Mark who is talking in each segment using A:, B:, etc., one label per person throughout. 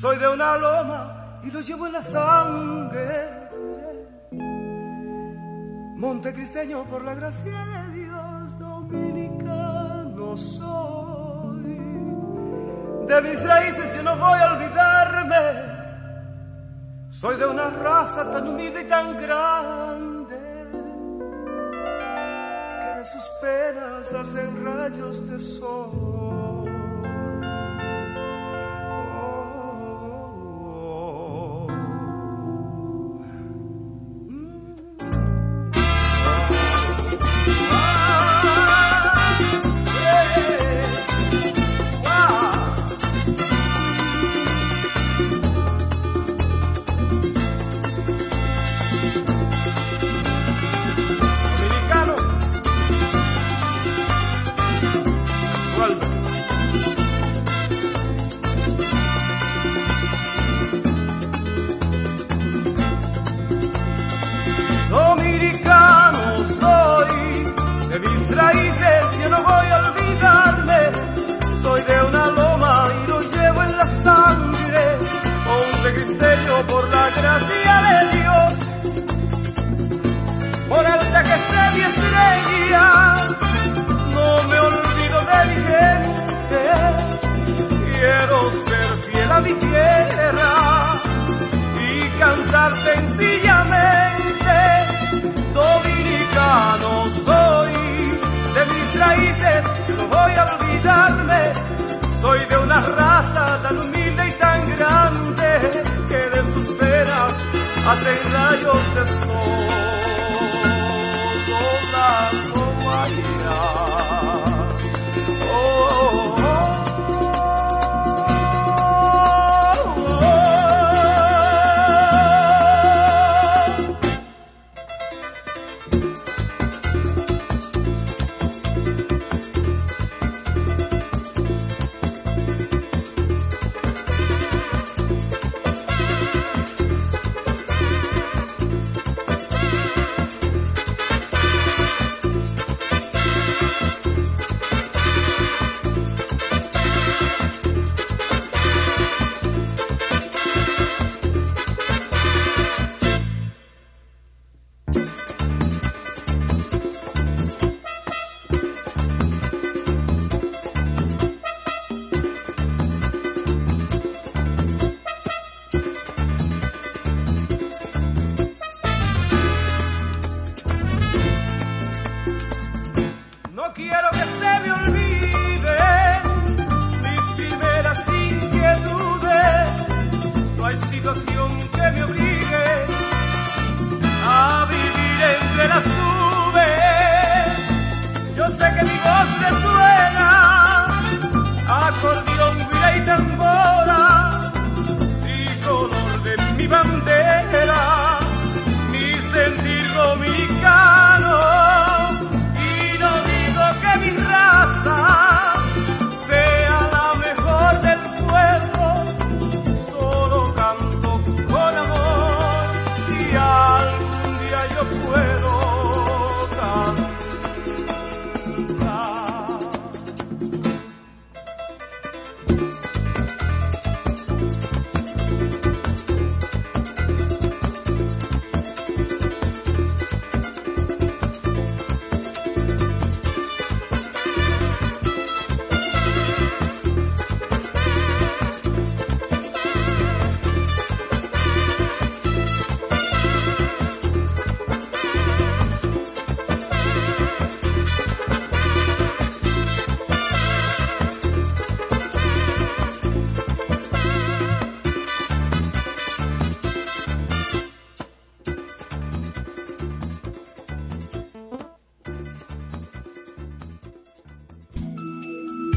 A: Soy de una loma y lo llevo en la sangre. Montecristeño por la gracia de Dios, dominicano soy. De mis raíces yo no voy a olvidarme. Soy de una raza tan humilde y tan grande que de sus penas hacen rayos de sol.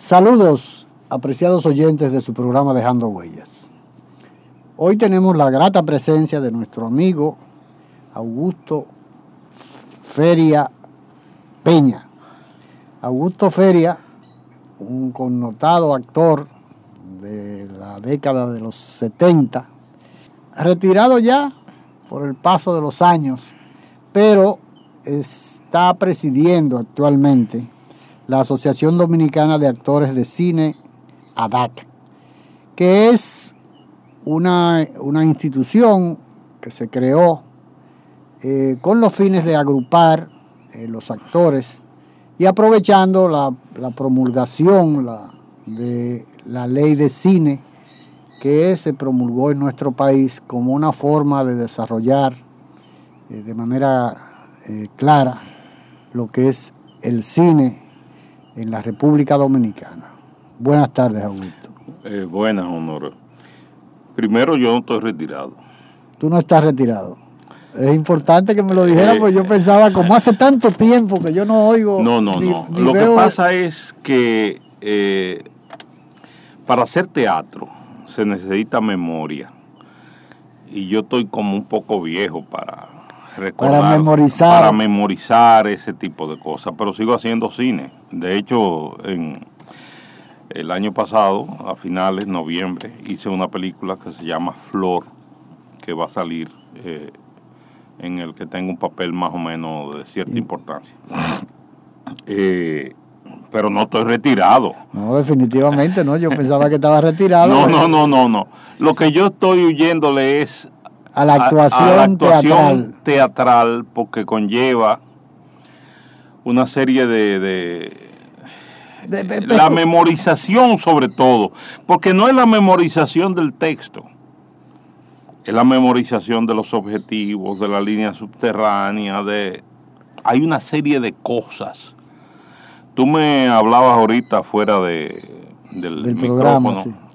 B: Saludos, apreciados oyentes de su programa Dejando Huellas. Hoy tenemos la grata presencia de nuestro amigo Augusto Feria Peña. Augusto Feria, un connotado actor de la década de los 70, retirado ya por el paso de los años, pero está presidiendo actualmente la Asociación Dominicana de Actores de Cine, ADAC, que es una, una institución que se creó eh, con los fines de agrupar eh, los actores y aprovechando la, la promulgación la, de la ley de cine que se promulgó en nuestro país como una forma de desarrollar eh, de manera clara lo que es el cine en la República Dominicana. Buenas tardes, Augusto.
C: Eh, buenas, Honor. Primero, yo no estoy retirado.
B: Tú no estás retirado. Es importante que me lo dijera, porque yo pensaba, como hace tanto tiempo que yo no oigo.
C: No, no, no. lo que pasa es que eh, para hacer teatro se necesita memoria. Y yo estoy como un poco viejo para recordar.
B: Para memorizar.
C: Para memorizar ese tipo de cosas. Pero sigo haciendo cine. De hecho, en el año pasado, a finales, de noviembre, hice una película que se llama Flor, que va a salir, eh, en el que tengo un papel más o menos de cierta importancia. Eh, pero no estoy retirado.
B: No, definitivamente no. Yo pensaba que estaba retirado.
C: No, no, no, no, no. Lo que yo estoy huyéndole es
B: a la actuación,
C: teatral. teatral. porque conlleva una serie de, la memorización sobre todo, porque no es la memorización del texto, es la memorización de los objetivos, de la línea subterránea, de hay una serie de cosas. Tú me hablabas ahorita fuera de, del, micrófono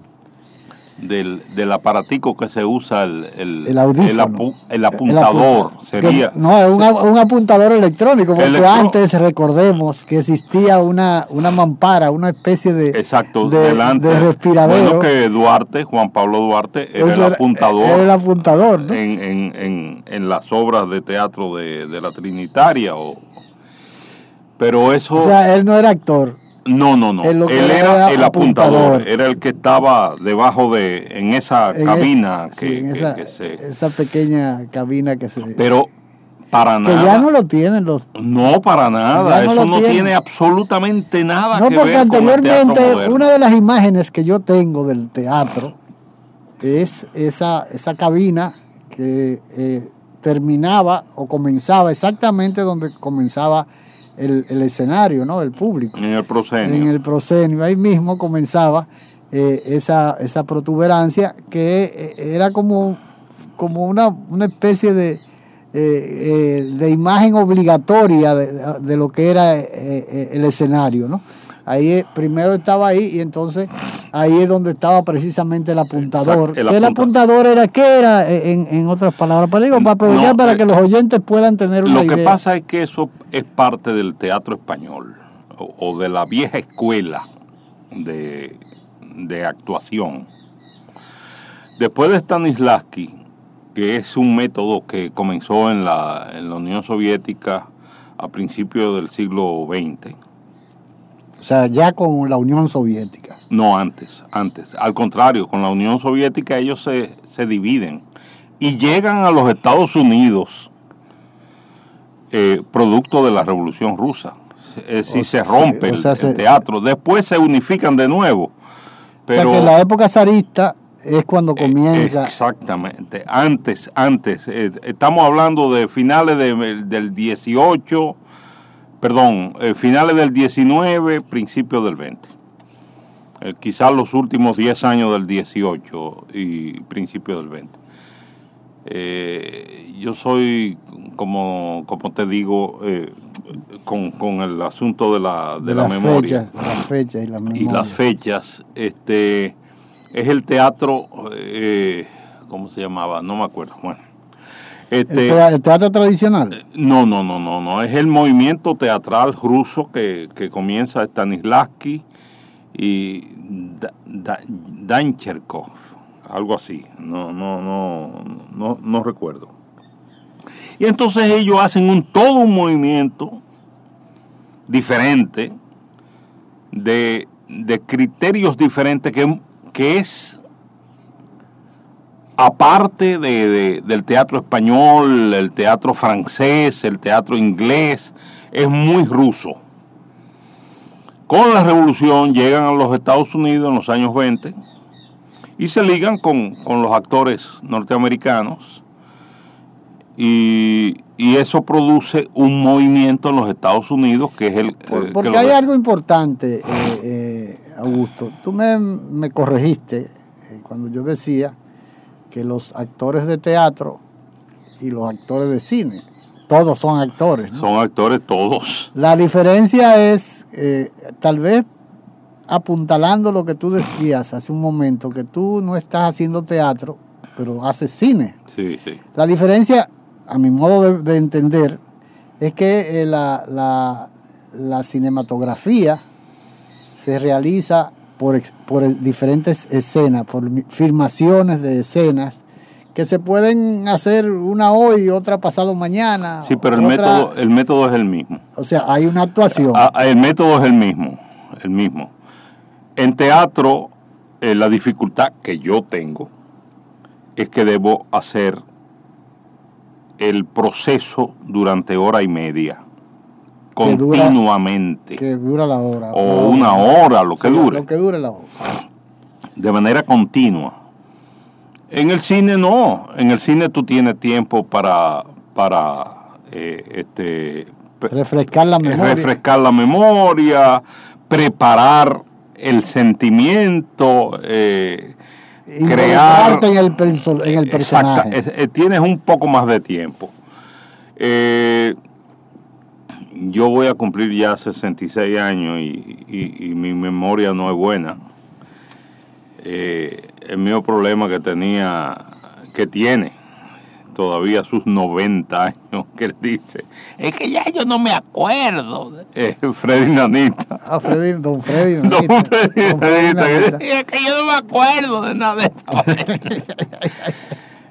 C: del, del aparatico que se usa, el, el, el, apuntador, sería.
B: no, es un, apuntador electrónico, porque antes recordemos que existía una, una mampara, una especie de,
C: Exacto,
B: de,
C: delante,
B: respiradero.
C: Bueno, que Duarte, Juan Pablo Duarte, era el apuntador.
B: Era el apuntador, ¿no?
C: en, en, en, en, las obras de teatro de, de la Trinitaria. O, pero eso.
B: O sea, él no era actor.
C: No, no, no. Él, era, el apuntador. era el que estaba debajo de, en esa cabina que,
B: esa, pequeña cabina que se...
C: Pero para nada.
B: Que ya no lo tienen los...
C: No, para nada. Eso no tiene. absolutamente nada
B: no, que ver No, porque anteriormente una de las imágenes que yo tengo del teatro es esa, esa cabina que eh, terminaba o comenzaba exactamente donde comenzaba el, el, escenario, ¿no? El público.
C: En el proscenio.
B: En el proscenio. Ahí mismo comenzaba eh, esa, esa protuberancia que eh, era como, como una, una especie de, eh, de imagen obligatoria de, de, lo que era el escenario, ¿no? Ahí primero estaba ahí y entonces ahí es donde estaba precisamente el apuntador. el, apuntador era qué era en, otras palabras? Para, digo, para aprovechar para eh, que los oyentes puedan tener una
C: idea.
B: Lo
C: que pasa es que eso es parte del teatro español o, de la vieja escuela de, de actuación. Después de Stanislavski, que es un método que comenzó en la, en la Unión Soviética a principios del siglo XX,
B: o sea, ya con la Unión Soviética.
C: No, antes, antes. Al contrario, con la Unión Soviética ellos se, dividen y llegan a los Estados Unidos eh, producto de la Revolución Rusa. Es decir, se rompe el, teatro. Después se unifican de nuevo. Pero,
B: o sea que la época zarista es cuando eh, comienza.
C: exactamente. Antes, antes. Eh, estamos hablando de finales del 18 perdón, eh, finales del 19, principios del 20. quizás los últimos 10 años del 18 y principio del 20. Eh, yo soy, como, como te digo, eh, con, el asunto de la, de, la memoria.
B: las fechas y, las
C: y las fechas. Este, es el teatro, eh, ¿cómo se llamaba? No me acuerdo. Bueno.
B: Este, ¿El, teatro tradicional?
C: No, no, no, no, no. Es el movimiento teatral ruso que, que comienza Stanislavski y Dancherkov algo así, no, no, no, no, no recuerdo. Y entonces ellos hacen un, todo un movimiento diferente, de, criterios diferentes, que, que es aparte de, del teatro español, el teatro francés, el teatro inglés, es muy ruso. Con la revolución llegan a los Estados Unidos en los años 20 y se ligan con, los actores norteamericanos y, eso produce un movimiento en los Estados Unidos que es el...
B: Eh, porque hay algo importante, eh, eh, Augusto. Tú me, corregiste cuando yo decía que los actores de teatro y los actores de cine, todos son actores.
C: Son actores todos.
B: La diferencia es, tal vez apuntalando lo que tú decías hace un momento, que tú no estás haciendo teatro, pero haces cine.
C: Sí, sí.
B: La diferencia, a mi modo de, entender, es que eh, la, cinematografía se realiza por, por diferentes escenas, por filmaciones de escenas que se pueden hacer una hoy y otra pasado mañana.
C: Sí, pero el método, el método es el mismo.
B: O sea, hay una actuación.
C: Ah, el método es el mismo, el mismo. En teatro, eh, la dificultad que yo tengo es que debo hacer el proceso durante hora y media, continuamente.
B: que dura la hora.
C: O una hora, lo que dure.
B: Lo que dure la hora.
C: De manera continua. En el cine no. En el cine tú tienes tiempo para, para eh, este,
B: refrescar la memoria.
C: Refrescar la memoria, preparar el sentimiento, eh, crear...
B: en el, en el personaje.
C: Eh, tienes un poco más de tiempo. Eh, yo voy a cumplir ya 66 años y, mi memoria no es buena. el mismo problema que tenía, que tiene todavía sus 90 años, que él dice, es que ya yo no me acuerdo. Eh, Freddy Nanita.
B: Ah, Freddy, don Freddy
C: Nanita. Don Freddy, Nanita, es que yo no me acuerdo de nada de eso.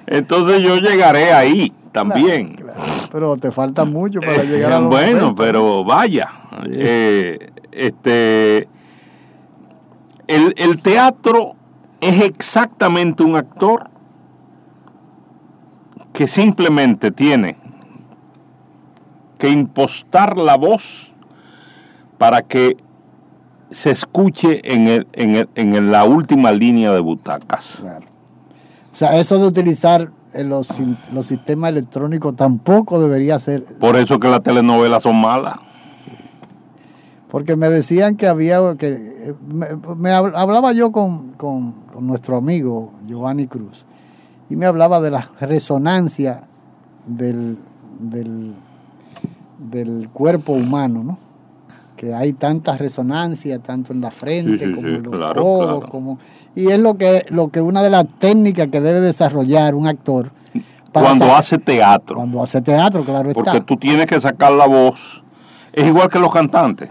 C: Entonces yo llegaré ahí también.
B: Pero te falta mucho para eh, llegar a los
C: Bueno, pero vaya. Eh, este, el, el teatro es exactamente un actor que simplemente tiene que impostar la voz para que se escuche en, el, en, en la última línea de butacas.
B: O sea, eso de utilizar los, los sistemas electrónicos tampoco debería ser.
C: Por eso que las telenovelas son malas.
B: Porque me decían que había, que me, hablaba yo con, con nuestro amigo Giovanni Cruz y me hablaba de la resonancia del, del, cuerpo humano, ¿no? Que hay tanta resonancia, tanto en la frente como en los ojos, como y es lo que lo que una de las técnicas que debe desarrollar un actor
C: cuando hace teatro.
B: Cuando hace teatro, claro
C: Porque tú tienes que sacar la voz. Es igual que los cantantes.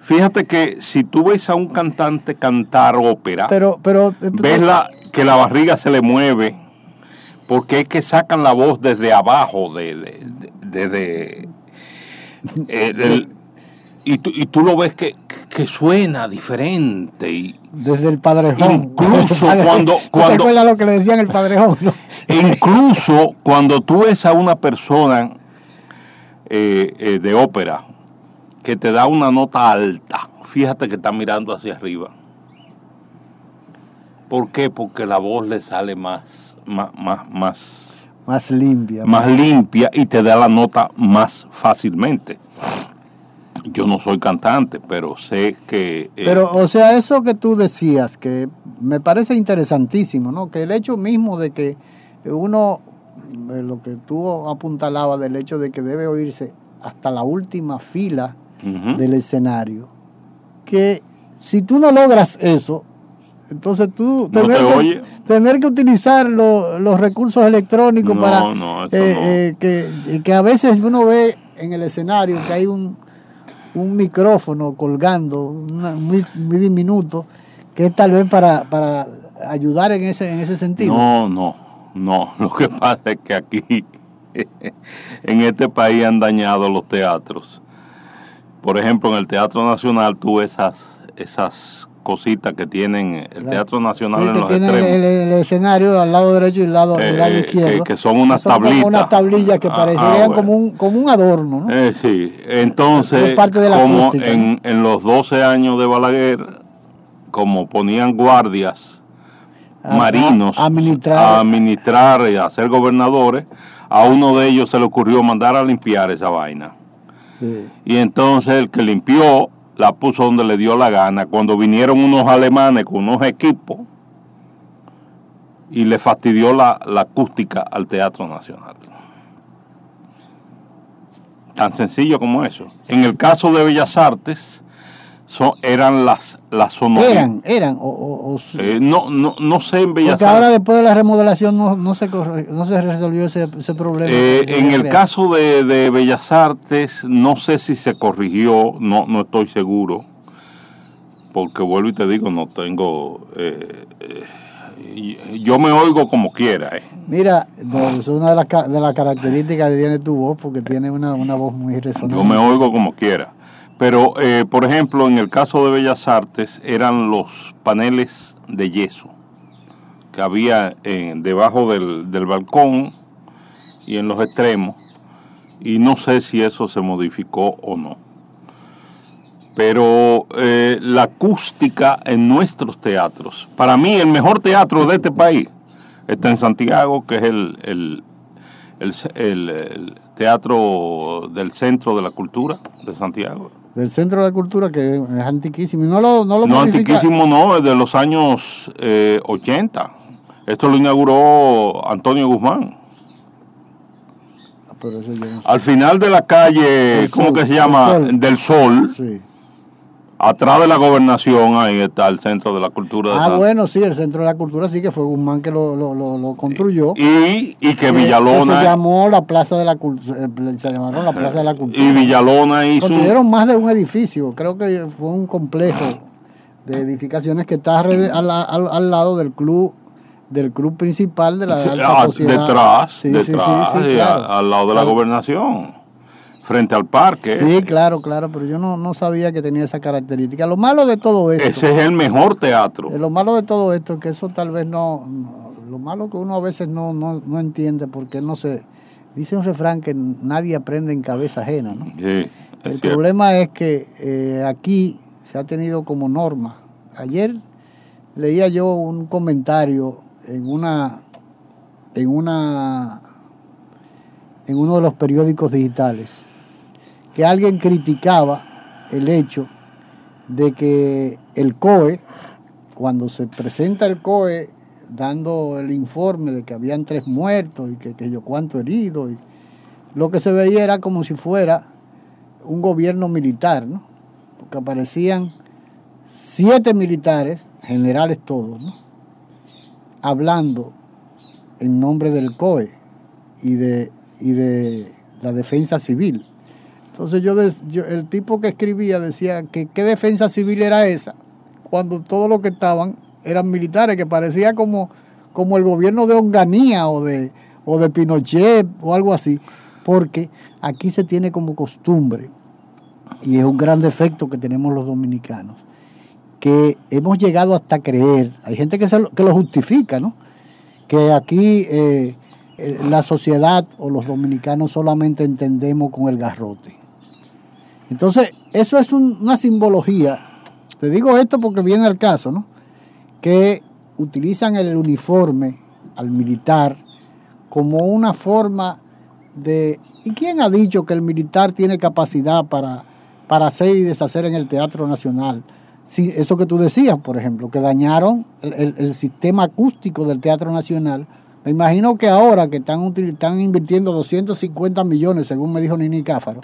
C: Fíjate que si tú ves a un cantante cantar ópera,
B: pero, pero, eh,
C: ves la, que la barriga se le mueve, porque es que sacan la voz desde abajo, de, de, y, tú, y tú lo ves que, suena diferente. Y,
B: desde el padrejón.
C: Incluso cuando... cuando
B: lo que le decían el padrejón?
C: Incluso cuando tú ves a una persona eh, de ópera, que te da una nota alta, fíjate que está mirando hacia arriba. ¿Por qué? Porque la voz le sale más, más, más,
B: más, limpia.
C: Más limpia y te da la nota más fácilmente. Yo no soy cantante, pero sé que...
B: Eh, pero, o sea, eso que tú decías, que me parece interesantísimo, ¿no? Que el hecho mismo de que uno, eh, lo que tú apuntalabas del hecho de que debe oírse hasta la última fila del escenario, que si tú no logras eso, entonces tú tener, que, tener que utilizar los recursos electrónicos para eh, que, que, a veces uno ve en el escenario que hay un, un micrófono colgando, muy, muy, diminuto, que es tal vez para, para ayudar en ese, en ese sentido.
C: No, no, no. Lo que pasa es que aquí, en este país, han dañado los teatros. Por ejemplo, en el Teatro Nacional tú esas, esas cositas que tienen el Teatro Nacional en los extremos.
B: El, el, escenario al lado derecho y al lado, eh, izquierdo.
C: Que, son unas tablitas.
B: unas tablillas que ah, parecerían ah, como, un, como un adorno. ¿no?
C: Eh, sí, entonces, como en, en, los 12 años de Balaguer, como ponían guardias marinos a, administrar. y a ser gobernadores, a uno de ellos se le ocurrió mandar a limpiar esa vaina. Y entonces el que limpió la puso donde le dio la gana. Cuando vinieron unos alemanes con unos equipos y le fastidió la, acústica al Teatro Nacional. Tan sencillo como eso. En el caso de Bellas Artes, son, eran las, las sonoras.
B: Eran, eran, o,
C: eh, no, no, no sé en Bellas
B: Porque ahora después de la remodelación no, no, se, no se resolvió ese, ese problema.
C: Eh, en el caso de, de, Bellas Artes, no sé si se corrigió, no, no estoy seguro, porque vuelvo y te digo, no tengo... Eh, yo me oigo como quiera.
B: Mira, es una de las, de las características que tiene tu voz, porque tiene una, una voz muy resonante.
C: Yo me oigo como quiera. Pero, eh, por ejemplo, en el caso de Bellas Artes eran los paneles de yeso que había en, debajo del, del, balcón y en los extremos. Y no sé si eso se modificó o no. Pero eh, la acústica en nuestros teatros, para mí el mejor teatro de este país está en Santiago, que es el, el, el teatro del Centro de la Cultura de Santiago
B: del Centro de la Cultura, que es antiquísimo. no lo, no lo
C: No, antiquísimo no, es de los años eh, 80. Esto lo inauguró Antonio Guzmán. Ah, Al final de la calle, ¿cómo que se llama? Del Sol. Sí. Atrás de la gobernación, ahí está el Centro de la Cultura.
B: De ah, bueno, sí, el Centro de la Cultura sí que fue Guzmán que lo, lo, lo, construyó.
C: Y, y que Villalona...
B: se llamó la Plaza de la Cultura, eh, se llamaron la Plaza de la Cultura.
C: Y Villalona hizo...
B: Construyeron más de un edificio, creo que fue un complejo de edificaciones que está al, al, lado del club del club principal de la alta
C: ah, sociedad. Detrás, sí, detrás, sí, sí, al lado de la gobernación frente al parque.
B: Sí, claro, claro, pero yo no, sabía que tenía esa característica. Lo malo de todo esto.
C: Ese es el mejor teatro.
B: Lo malo de todo esto es que eso tal vez no, lo malo que uno a veces no, no, entiende porque no se... Dice un refrán que nadie aprende en cabeza ajena, ¿no?
C: Sí,
B: el problema es que eh, aquí se ha tenido como norma. Ayer leía yo un comentario en una en una en uno de los periódicos digitales que alguien criticaba el hecho de que el COE, cuando se presenta el COE dando el informe de que habían tres muertos y que, yo cuánto herido, y lo que se veía era como si fuera un gobierno militar, ¿no? Porque aparecían siete militares, generales todos, ¿no? hablando en nombre del COE y de, y de la defensa civil. Entonces yo, el tipo que escribía decía que qué defensa civil era esa, cuando todos los que estaban eran militares, que parecía como, como el gobierno de Onganía o de, o de Pinochet o algo así, porque aquí se tiene como costumbre, y es un gran defecto que tenemos los dominicanos, que hemos llegado hasta creer, hay gente que, lo, que lo justifica, ¿no? que aquí eh, eh, la sociedad o los dominicanos solamente entendemos con el garrote. Entonces, eso es una simbología. Te digo esto porque viene al caso, ¿no? Que utilizan el uniforme al militar como una forma de... ¿Y quién ha dicho que el militar tiene capacidad para, para hacer y deshacer en el Teatro Nacional. Sí, eso que tú decías, por ejemplo, que dañaron el, sistema acústico del Teatro Nacional. Me imagino que ahora que están, están invirtiendo 250 millones, según me dijo Nini Cáfaro,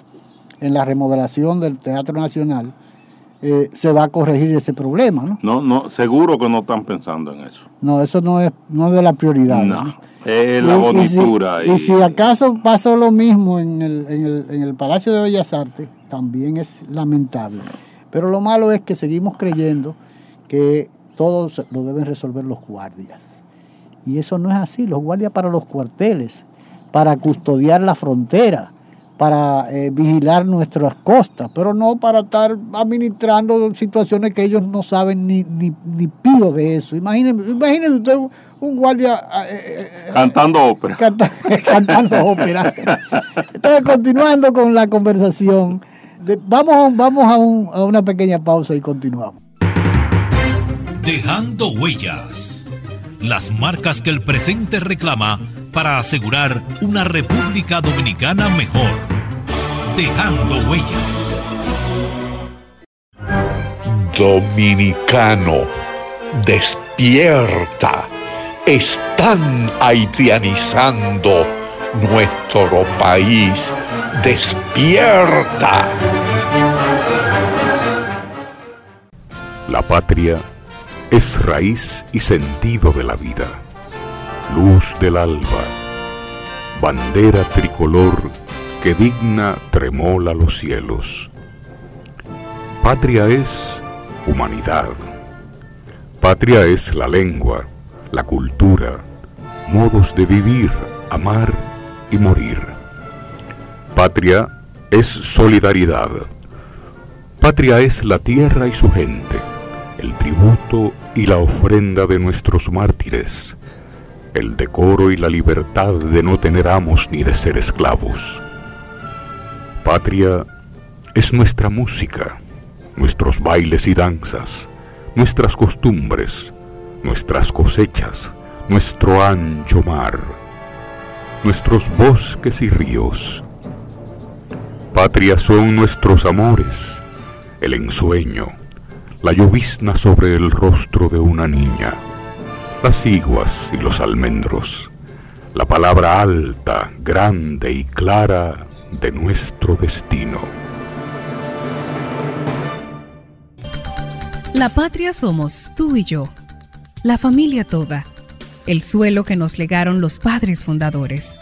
B: en la remodelación del Teatro Nacional, eh, se va a corregir ese problema, ¿no?
C: No, no, seguro que no están pensando en eso.
B: No, eso no es, no es de la prioridad.
C: No, es la bonitura.
B: Y si, acaso pasa lo mismo en el, en, el, en el Palacio de Bellas Artes, también es lamentable. Pero lo malo es que seguimos creyendo que todo lo deben resolver los guardias. Y eso no es así. Los guardias para los cuarteles, para custodiar la frontera, para eh, vigilar nuestras costas, pero no para estar administrando situaciones que ellos no saben ni, ni, ni pío de eso. Imagínense, imagínense usted un guardia...
C: Eh, eh, cantando ópera.
B: cantando ópera. Entonces, continuando con la conversación, vamos, vamos a, un, a una pequeña pausa y continuamos.
D: Dejando huellas. Las marcas que el presente reclama para asegurar una República Dominicana mejor. Dejando huellas.
E: Dominicano, despierta. Están haitianizando nuestro país. Despierta.
F: La patria es raíz y sentido de la vida luz del alba, bandera tricolor que digna tremola los cielos. Patria es humanidad. Patria es la lengua, la cultura, modos de vivir, amar y morir. Patria es solidaridad. Patria es la tierra y su gente, el tributo y la ofrenda de nuestros mártires el decoro y la libertad de no tener amos ni de ser esclavos. Patria es nuestra música, nuestros bailes y danzas, nuestras costumbres, nuestras cosechas, nuestro ancho mar, nuestros bosques y ríos. Patria son nuestros amores, el ensueño, la llovizna sobre el rostro de una niña las iguas y los almendros, la palabra alta, grande y clara de nuestro destino.
G: La patria somos tú y yo, la familia toda, el suelo que nos legaron los padres fundadores.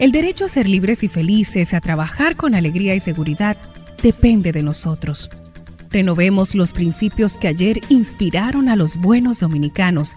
G: El derecho a ser libres y felices, a trabajar con alegría y seguridad, depende de nosotros. Renovemos los principios que ayer inspiraron a los buenos dominicanos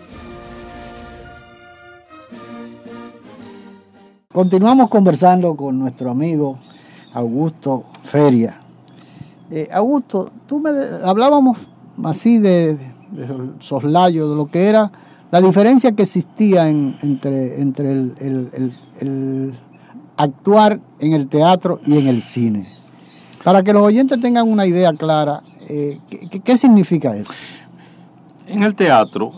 B: Continuamos conversando con nuestro amigo Augusto Feria. Eh, Augusto, tú me hablábamos así de, soslayo, de lo que era la diferencia que existía entre, entre el, actuar en el teatro y en el cine. Para que los oyentes tengan una idea clara, eh, ¿qué, significa eso?
C: En el teatro,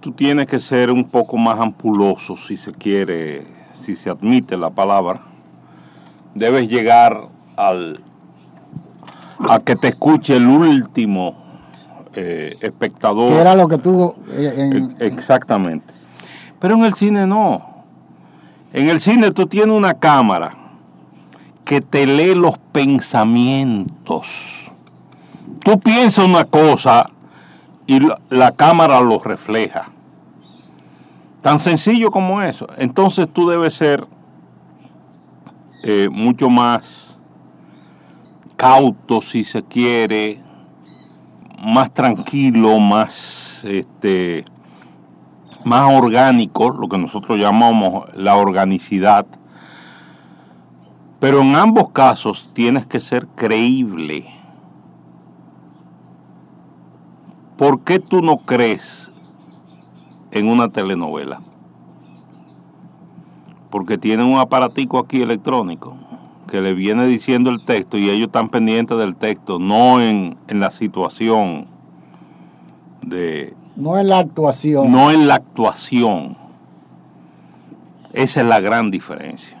C: tú tienes que ser un poco más ampuloso, si se quiere si se admite la palabra, debes llegar al a que te escuche el último eh, espectador.
B: Que era lo que tuvo
C: eh, Exactamente. Pero en el cine no. En el cine tú tienes una cámara que te lee los pensamientos. Tú piensas una cosa y la, cámara lo refleja. Tan sencillo como eso. Entonces tú debes ser eh, mucho más cauto, si se quiere, más tranquilo, más este más orgánico, lo que nosotros llamamos la organicidad. Pero en ambos casos tienes que ser creíble. ¿Por qué tú no crees en una telenovela? Porque tienen un aparatico aquí electrónico que le viene diciendo el texto y ellos están pendientes del texto, no en, en la situación de...
B: No en la actuación.
C: No en la actuación. Esa es la gran diferencia.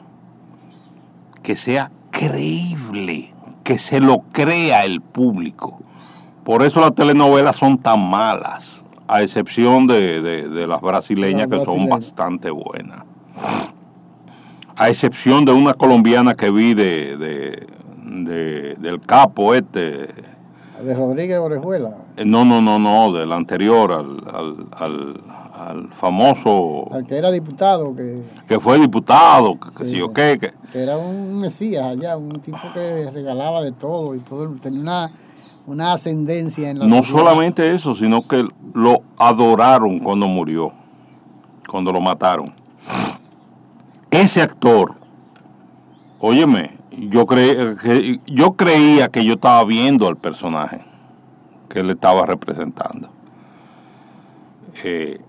C: Que sea creíble, que se lo crea el público. Por eso las telenovelas son tan malas, a excepción de, las brasileñas que son bastante buenas a excepción de una colombiana que vi de, del capo este.
B: ¿De Rodríguez Orejuela?
C: Eh, no, no, no, no, del anterior, al, al, al, famoso...
B: Al que era diputado. Que,
C: que fue diputado, que, sí, qué.
B: Que, que era un mesías allá, un tipo que regalaba de todo y todo, tenía una, una ascendencia en la
C: No solamente eso, sino que lo adoraron cuando murió, cuando lo mataron ese actor, óyeme, yo, yo creía que yo estaba viendo al personaje que él estaba representando. Eh,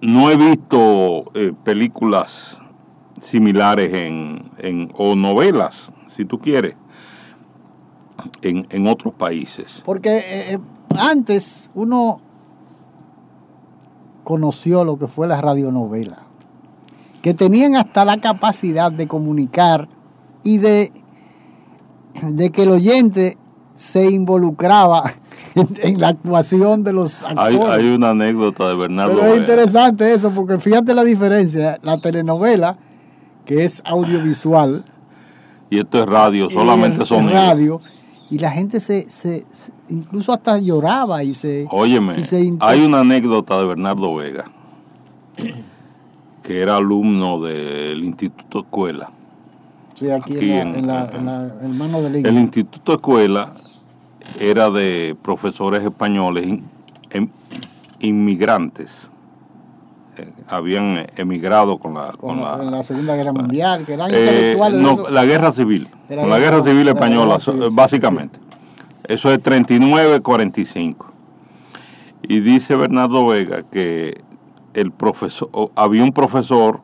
C: no he visto eh, películas similares en, o novelas, si tú quieres, en, otros países.
B: Porque eh, antes uno conoció lo que fue la radionovela, que tenían hasta la capacidad de comunicar y de, de que el oyente se involucraba en, la actuación de los
C: actores. Hay, una anécdota de Bernardo.
B: Pero es interesante eso, porque fíjate la diferencia. La telenovela, que es audiovisual.
C: Y esto es radio, solamente son
B: radio y la gente se, se, incluso hasta lloraba y se...
C: Óyeme, hay una anécdota de Bernardo Vega, que era alumno del Instituto Escuela.
B: Sí, aquí, en, la, en, la, mano de
C: El Instituto Escuela era de profesores españoles inmigrantes eh, habían emigrado con la,
B: con, la, Segunda Guerra Mundial, que eran
C: eh, No, la Guerra Civil, con la Guerra Civil Española, básicamente. Eso es 39-45. Y dice Bernardo Vega que el profesor, había un profesor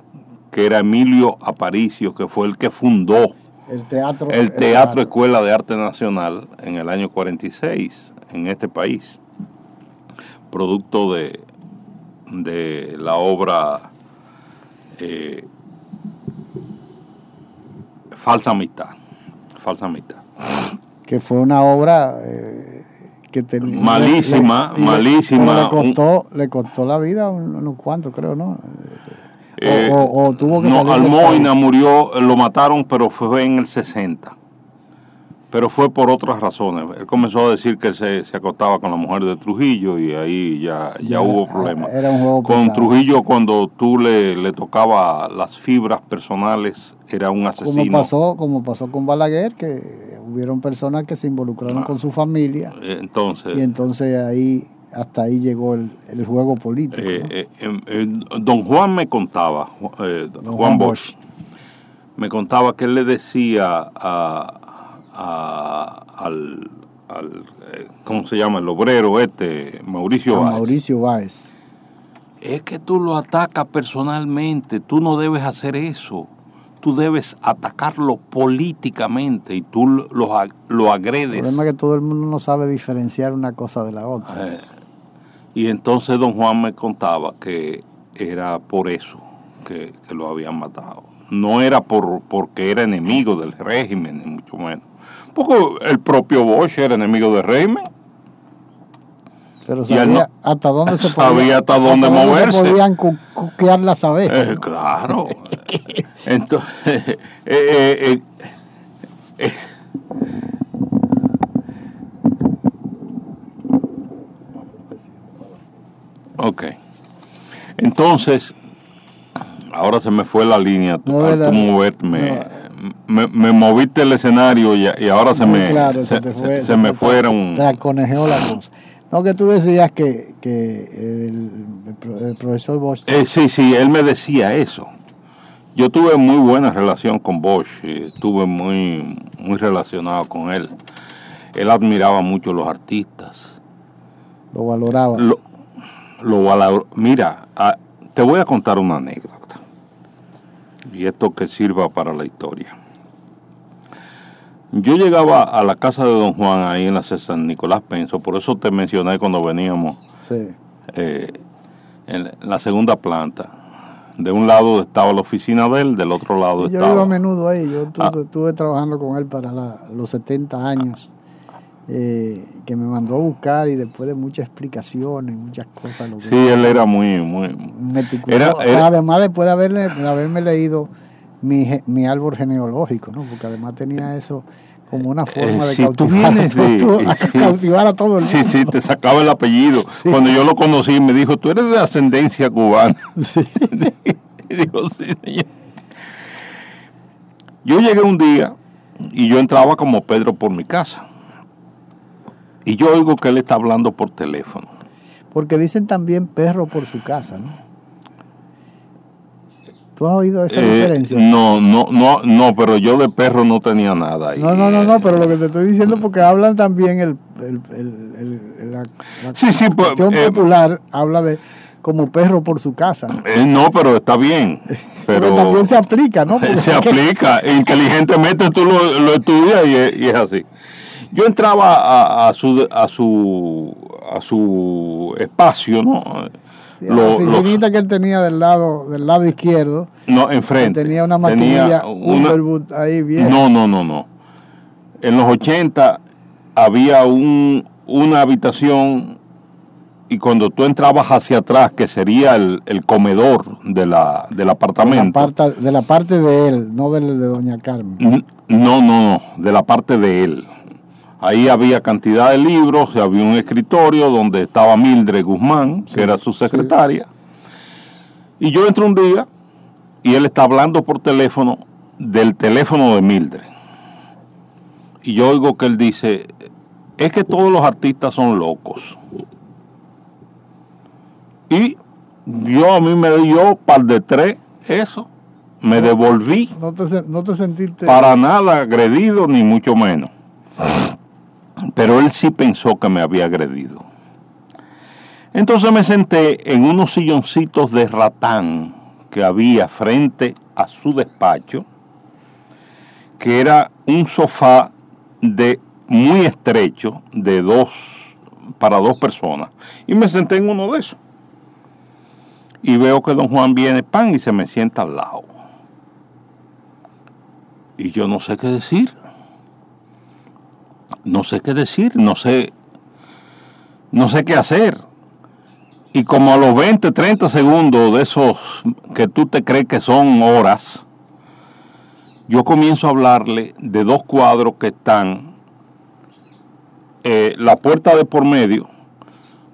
C: que era Emilio Aparicio, que fue el que fundó
B: el teatro,
C: el teatro Escuela de Arte Nacional en el año 46 en este país, producto de, de la obra eh, Falsa Amistad. Falsa Amistad.
B: Que fue una obra eh, que tenía,
C: malísima, malísima.
B: Le costó, le costó la vida unos cuantos, creo, ¿no?
C: Eh, o, tuvo que no, Almoina murió, lo mataron, pero fue en el 60 pero fue por otras razones. Él comenzó a decir que se, se acostaba con la mujer de Trujillo y ahí ya, ya, hubo problemas. con Trujillo cuando tú le, le tocaba las fibras personales era un asesino.
B: Como pasó, como pasó con Balaguer, que hubieron personas que se involucraron ah, con su familia.
C: Entonces,
B: y entonces ahí hasta ahí llegó el, juego político.
C: Eh, eh, don Juan me contaba, eh, Juan, Bosch, me contaba que él le decía a, al, al eh, ¿cómo se llama? El obrero este, Mauricio Báez.
B: Mauricio Báez.
C: Es que tú lo atacas personalmente, tú no debes hacer eso. Tú debes atacarlo políticamente y tú lo, lo agredes. El
B: problema es que todo el mundo no sabe diferenciar una cosa de la otra. Eh,
C: y entonces don Juan me contaba que era por eso que, que lo habían matado. No era por porque era enemigo del régimen, ni mucho menos porque el propio Bosch era enemigo de Reime.
B: Pero sabía hasta dónde se
C: podía, sabía hasta dónde moverse.
B: Podían cuquear la sabes.
C: Eh, claro. Entonces, eh, eh, eh, Ok. Entonces, ahora se me fue la línea. No, tú, la, tú me, me, moviste el escenario y, ahora se me, se, me fueron.
B: Te conejó la cosa. No, que tú decías que, el, profesor Bosch.
C: Eh, sí, sí, él me decía eso. Yo tuve muy buena relación con Bosch, estuve muy, muy relacionado con él. Él admiraba mucho a los artistas.
B: Lo valoraba.
C: Lo, lo Mira, ah, te voy a contar una anécdota. Y esto que sirva para la historia. Yo llegaba a la casa de Don Juan ahí en la San Nicolás Penso, por eso te mencioné cuando veníamos eh, en la segunda planta. De un lado estaba la oficina de él, del otro lado estaba...
B: Yo iba a menudo ahí, yo ah. estuve, trabajando con él para los 70 años. Eh, que me mandó a buscar y después de muchas explicaciones, muchas cosas. Lo
C: sí, él era muy, muy...
B: Era, Además, después de, haberle, haberme leído mi, mi árbol genealógico, ¿no? porque además tenía eso como una forma de, cautivar, a todo el mundo.
C: Sí, sí, te sacaba el apellido. Cuando yo lo conocí, me dijo, tú eres de ascendencia cubana. y digo, sí, señor. Yo llegué un día y yo entraba como Pedro por mi casa. Y yo oigo que él está hablando por teléfono.
B: Porque dicen también perro por su casa, ¿no? ¿Tú has oído esa eh, diferencia?
C: No, no, no, no, pero yo de perro no tenía nada ahí.
B: No, no, no, no, pero lo que te estoy diciendo porque hablan también el, el, el, la,
C: sí, sí, pues,
B: eh, popular habla de como perro por su casa.
C: Eh, no, pero está bien. Pero,
B: también se aplica, ¿no?
C: se aplica. Inteligentemente tú lo, lo estudias y, y es así. Yo entraba a, su, a, su, a su espacio, ¿no?
B: la oficinita que él tenía del lado, del lado izquierdo.
C: No, enfrente.
B: Tenía una maquinilla ahí bien.
C: No, no, no, no. En los 80 había un, una habitación y cuando tú entrabas hacia atrás, que sería el, comedor de la, del apartamento.
B: De la, parte, de la parte de él, no del de Doña Carmen.
C: No, no, no, de la parte de él. Ahí había cantidad de libros, había un escritorio donde estaba Mildred Guzmán, que era su secretaria. Y yo entro un día y él está hablando por teléfono del teléfono de Mildred. Y yo oigo que él dice, es que todos los artistas son locos. Y yo a mí me dio par de tres eso. Me devolví.
B: No te, no te sentiste.
C: Para nada agredido, ni mucho menos. Pero él sí pensó que me había agredido. Entonces me senté en unos silloncitos de ratán que había frente a su despacho, que era un sofá de muy estrecho, de dos, para dos personas. Y me senté en uno de esos. Y veo que don Juan viene pan y se me sienta al lado. Y yo no sé qué decir no sé qué decir, no sé, no sé qué hacer. Y como a los 20, 30 segundos de esos que tú te crees que son horas, yo comienzo a hablarle de dos cuadros que están, eh, la puerta de por medio,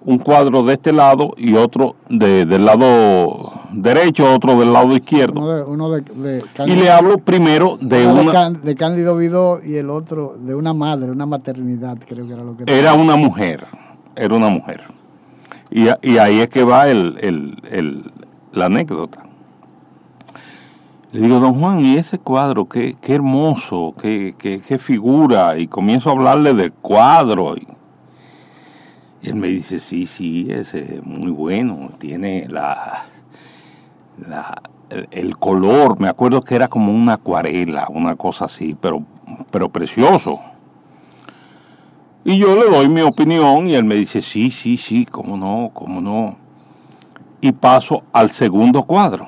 C: un cuadro de este lado y otro de, del lado derecho, otro del lado izquierdo.
B: Uno de,
C: y le hablo primero de una...
B: De, Cándido Vidó y el otro de una madre, una maternidad, creo que era lo que...
C: Era una mujer, era una mujer. Y, ahí es que va el, la anécdota. Le digo, don Juan, y ese cuadro, qué, qué hermoso, qué, qué, qué, figura. Y comienzo a hablarle del cuadro. Y, y él me dice, sí, sí, es muy bueno, tiene la, el, color, me acuerdo que era como una acuarela, una cosa así, pero, pero precioso. Y yo le doy mi opinión y él me dice, sí, sí, sí, cómo no, cómo no. Y paso al segundo cuadro.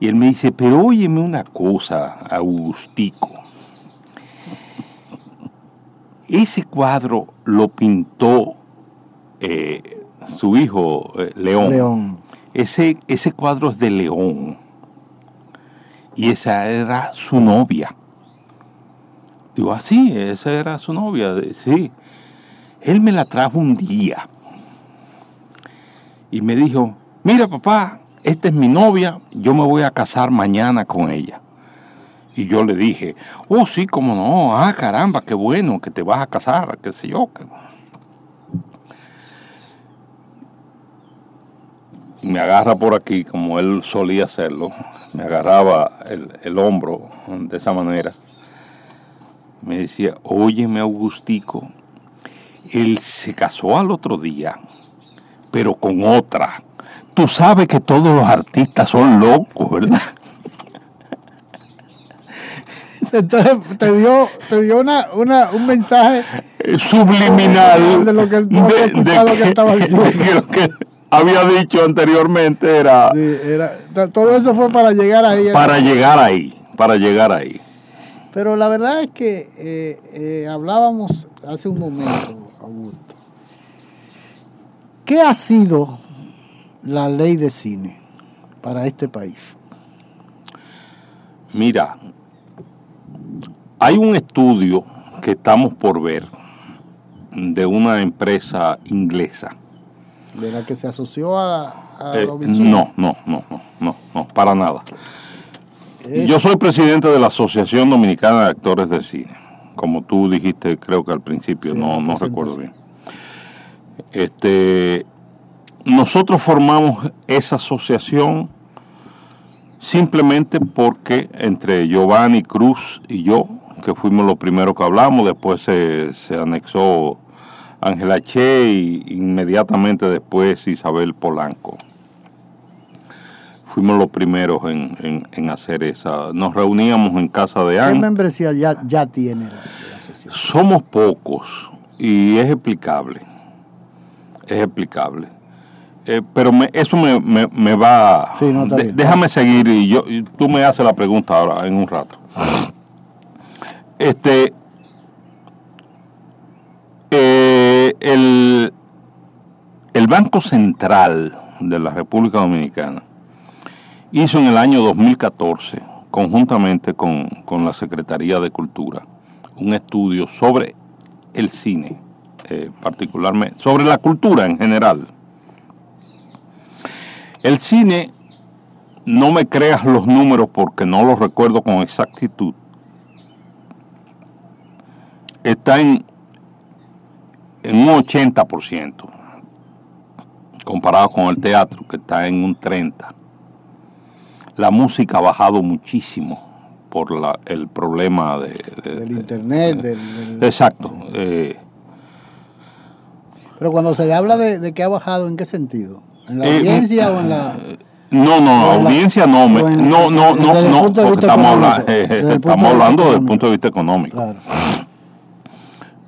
C: Y él me dice, pero óyeme una cosa, Augustico. Ese cuadro lo pintó eh, su hijo eh, León. Ese, ese cuadro es de León. Y esa era su novia. Digo, así, ah, esa era su novia. Sí. Él me la trajo un día. y me dijo, mira papá, esta es mi novia, yo me voy a casar mañana con ella. Y yo le dije, oh sí, cómo no, ah caramba, qué bueno que te vas a casar, qué sé yo. Me agarra por aquí, como él solía hacerlo, me agarraba el, el hombro de esa manera. Me decía, óyeme Augustico, él se casó al otro día, pero con otra. Tú sabes que todos los artistas son locos, ¿verdad?
B: Entonces te dio, te dio una, una, un mensaje
C: subliminal
B: de lo que, que, estaba diciendo.
C: que había dicho anteriormente era,
B: sí, era, Todo eso fue para llegar ahí.
C: Para llegar ahí, para llegar ahí.
B: Pero la verdad es que eh, eh, hablábamos hace un momento, Augusto. ¿Qué ha sido la ley de cine para este país?
C: Mira, hay un estudio que estamos por ver de una empresa inglesa.
B: ¿De la que se asoció a,
C: eh, no, no, no, no, no, no, para nada. Yo soy presidente de la Asociación Dominicana de Actores de Cine. Como tú dijiste, creo que al principio, no, no recuerdo bien. Este, nosotros formamos esa asociación simplemente porque entre Giovanni Cruz y yo que fuimos los primeros que hablamos, después se, anexó Ángela Che y inmediatamente después Isabel Polanco. Fuimos los primeros en, hacer esa. Nos reuníamos en casa de Ángel.
B: ¿Qué membresía ya, ya tiene la,
C: asociación? Somos pocos y es explicable. Es explicable. Eh, pero eso me, va... déjame seguir y yo y tú me haces la pregunta ahora en un rato. Este, eh, el, el Banco Central de la República Dominicana hizo en el año 2014, conjuntamente con, la Secretaría de Cultura, un estudio sobre el cine, eh, particularmente, sobre la cultura en general. El cine, no me creas los números porque no los recuerdo con exactitud, está en, en un 80%, comparado con el teatro, que está en un 30%. La música ha bajado muchísimo por la, el problema de,
B: del internet. del,
C: exacto. Eh.
B: Pero cuando se habla de, que ha bajado, ¿en qué sentido? ¿En la eh, audiencia o en la...?
C: No, no, audiencia no, no, no, no, no, estamos, hablando, estamos hablando desde el punto de vista económico. Claro.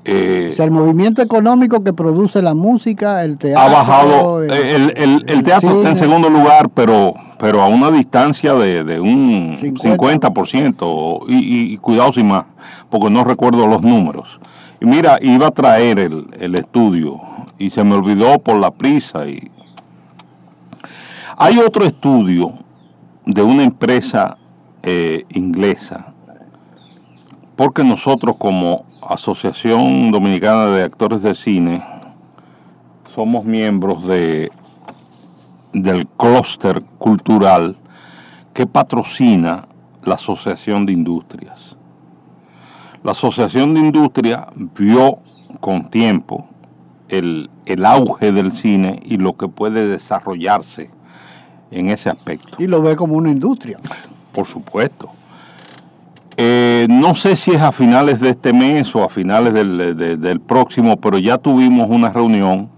B: Eh, o sea, el movimiento económico que produce la música, el teatro.
C: Ha bajado. El, teatro está en segundo lugar, pero, pero a una distancia de, un 50%. y, y, cuidado sin más, porque no recuerdo los números. Y mira, iba a traer el, estudio y se me olvidó por la prisa. Y... Hay otro estudio de una empresa eh, inglesa, porque nosotros como Asociación Dominicana de Actores de Cine, somos miembros de, del clúster cultural que patrocina la Asociación de Industrias. La Asociación de Industrias vio con tiempo el, el auge del cine y lo que puede desarrollarse en ese aspecto.
B: Y lo ve como una industria.
C: Por supuesto. Eh, no sé si es a finales de este mes o a finales del, próximo, pero ya tuvimos una reunión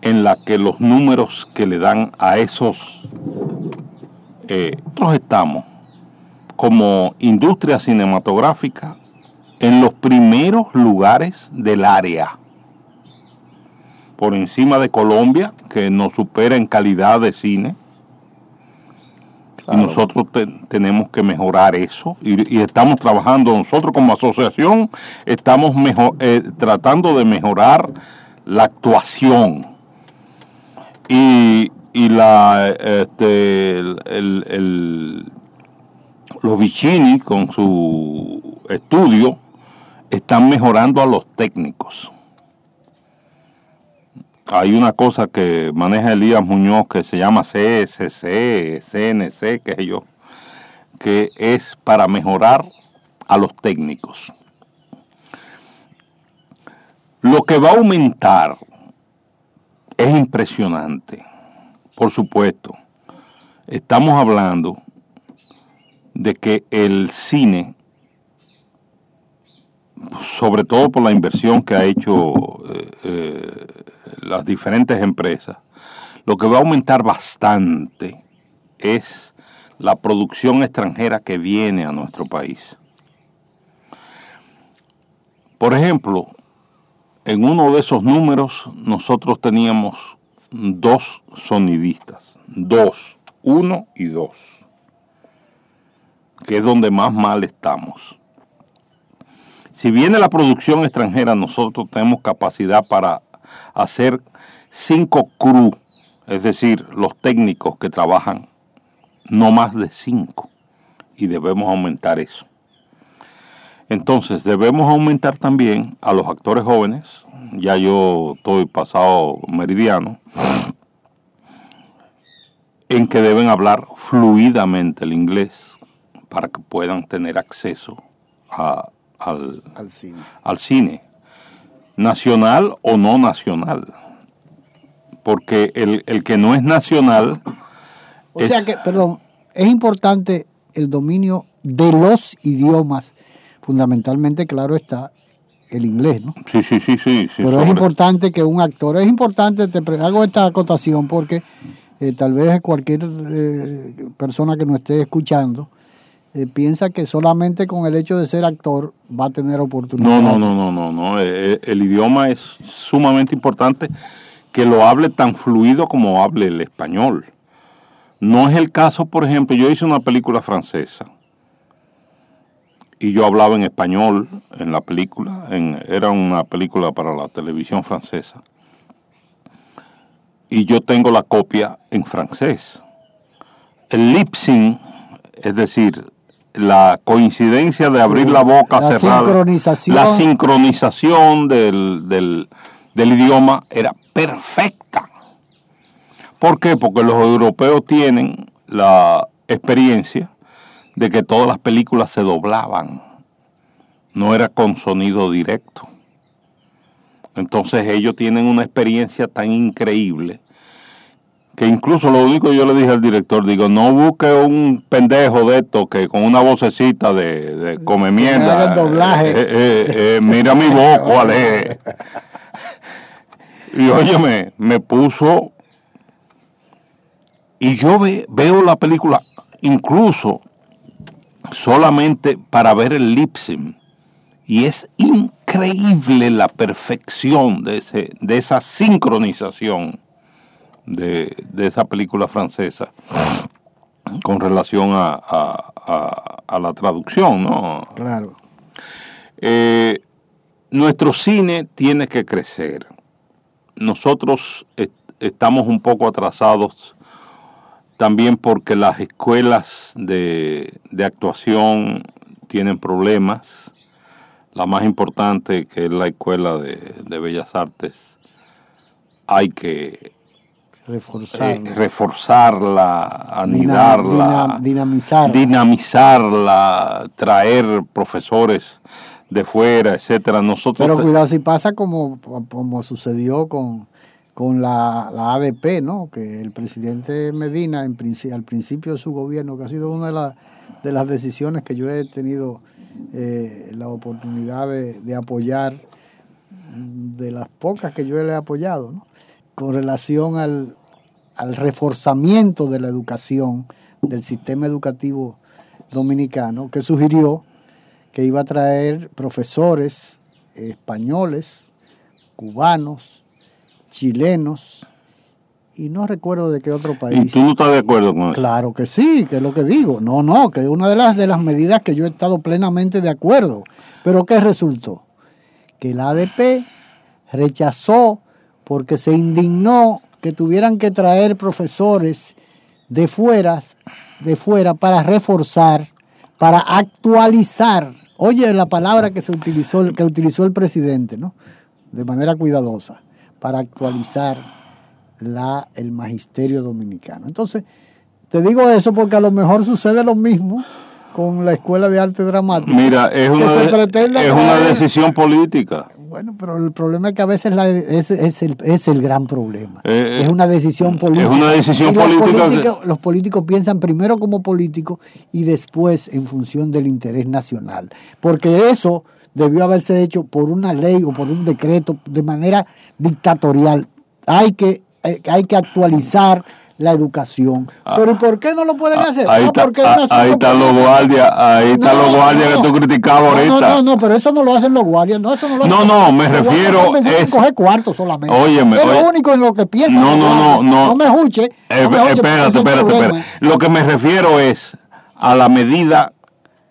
C: en la que los números que le dan a esos, eh, nosotros estamos como industria cinematográfica en los primeros lugares del área, por encima de Colombia, que nos supera en calidad de cine, y nosotros tenemos que mejorar eso. Y, estamos trabajando, nosotros como asociación estamos mejor, eh, tratando de mejorar la actuación. Y, y la, este, el, los Vicini con su estudio están mejorando a los técnicos. Hay una cosa que maneja Elías Muñoz que se llama CSC, CNC, que es yo, que es para mejorar a los técnicos. Lo que va a aumentar es impresionante, por supuesto. Estamos hablando de que el cine, sobre todo por la inversión que ha hecho eh, eh, las diferentes empresas, lo que va a aumentar bastante es la producción extranjera que viene a nuestro país. Por ejemplo, en uno de esos números nosotros teníamos dos sonidistas, dos, uno y dos, que es donde más mal estamos. Si viene la producción extranjera, nosotros tenemos capacidad para hacer cinco crew, es decir, los técnicos que trabajan, no más de cinco, y debemos aumentar eso. Entonces debemos aumentar también a los actores jóvenes, ya yo estoy pasado meridiano, en que deben hablar fluidamente el inglés para que puedan tener acceso al, cine. al cine, nacional o no nacional. Porque el, el que no es nacional...
B: O sea que, perdón, es importante el dominio de los idiomas fundamentalmente, claro está, el inglés, ¿no?
C: Sí, sí, sí, sí.
B: Pero es importante que un actor, es importante, te hago esta acotación porque eh, tal vez cualquier eh, persona que nos esté escuchando eh, piensa que solamente con el hecho de ser actor va a tener oportunidad.
C: No, no, no, no, no, no. el idioma es sumamente importante que lo hable tan fluido como hable el español. No es el caso, por ejemplo, yo hice una película francesa y yo hablaba en español en la película, era una película para la televisión francesa. Y yo tengo la copia en francés. El lip es decir, la coincidencia de abrir la boca,
B: la
C: cerrar,
B: sincronización.
C: la sincronización del, del, del idioma era perfecta. ¿Por qué? Porque los europeos tienen la experiencia de que todas las películas se doblaban, no era con sonido directo. Entonces ellos tienen una experiencia tan increíble que incluso lo único que yo le dije al director, digo, no busque un pendejo de esto que con una vocecita de, de come mierda.
B: doblaje.
C: Eh, eh, eh, mira mi voz, cuál es. Y óyeme, me puso. Y yo veo la película, incluso solamente para ver el lip Y es increíble la perfección de, ese, de esa sincronización de, esa película francesa con relación a, la traducción, ¿no?
B: Claro.
C: Eh, nuestro cine tiene que crecer. Nosotros estamos un poco atrasados también porque las escuelas de, actuación tienen problemas. La más importante, que es la Escuela de, Bellas Artes, hay que
B: reforzarla,
C: eh, reforzarla anidarla,
B: dinamizarla.
C: dinamizarla, traer profesores de fuera, etcétera. Nosotros
B: Pero cuidado si pasa como, como sucedió con con la, ADP, ¿no? que el presidente Medina en al principio de su gobierno, que ha sido una de, de las decisiones que yo he tenido eh, la oportunidad de, apoyar, de las pocas que yo le he apoyado, ¿no? Con relación al, al reforzamiento de la educación del sistema educativo dominicano, que sugirió que iba a traer profesores españoles, cubanos, chilenos y no recuerdo de qué otro país.
C: ¿Y tú no estás de acuerdo con eso?
B: Claro que sí, que es lo que digo. No, no, que es una de las, de las medidas que yo he estado plenamente de acuerdo. Pero ¿qué resultó? Que el ADP rechazó porque se indignó que tuvieran que traer profesores de fuera, de fuera para reforzar, para actualizar. Oye, la palabra que se utilizó, que utilizó el presidente, ¿no? De manera cuidadosa para actualizar la, el magisterio dominicano. Entonces, te digo eso porque a lo mejor sucede lo mismo con la Escuela de Arte Dramático.
C: Mira, es una, es una decisión política.
B: Bueno, pero el problema es que a veces es, es, el, es, el, gran problema. Eh, es una decisión política.
C: Es una decisión política.
B: Los políticos piensan primero como políticos y después en función del interés nacional. Porque eso debió haberse hecho por una ley o por un decreto de manera dictatorial. Hay que, eh, hay que actualizar la educación. Ah. Pero ¿por qué no lo pueden ah, hacer?
C: Ahí, está, ah, ahí están los guardias, ahí están los guardias que tú criticabas ahorita.
B: No, no, pero eso no lo hacen los guardias. No, eso no, lo
C: no, no, me refiero.
B: Es coger cuartos solamente.
C: Óyeme,
B: es lo único en lo que piensan.
C: No, no, no, no.
B: No me escuche.
C: Eh, espérate, espérate, espérate. Lo que me refiero es a la medida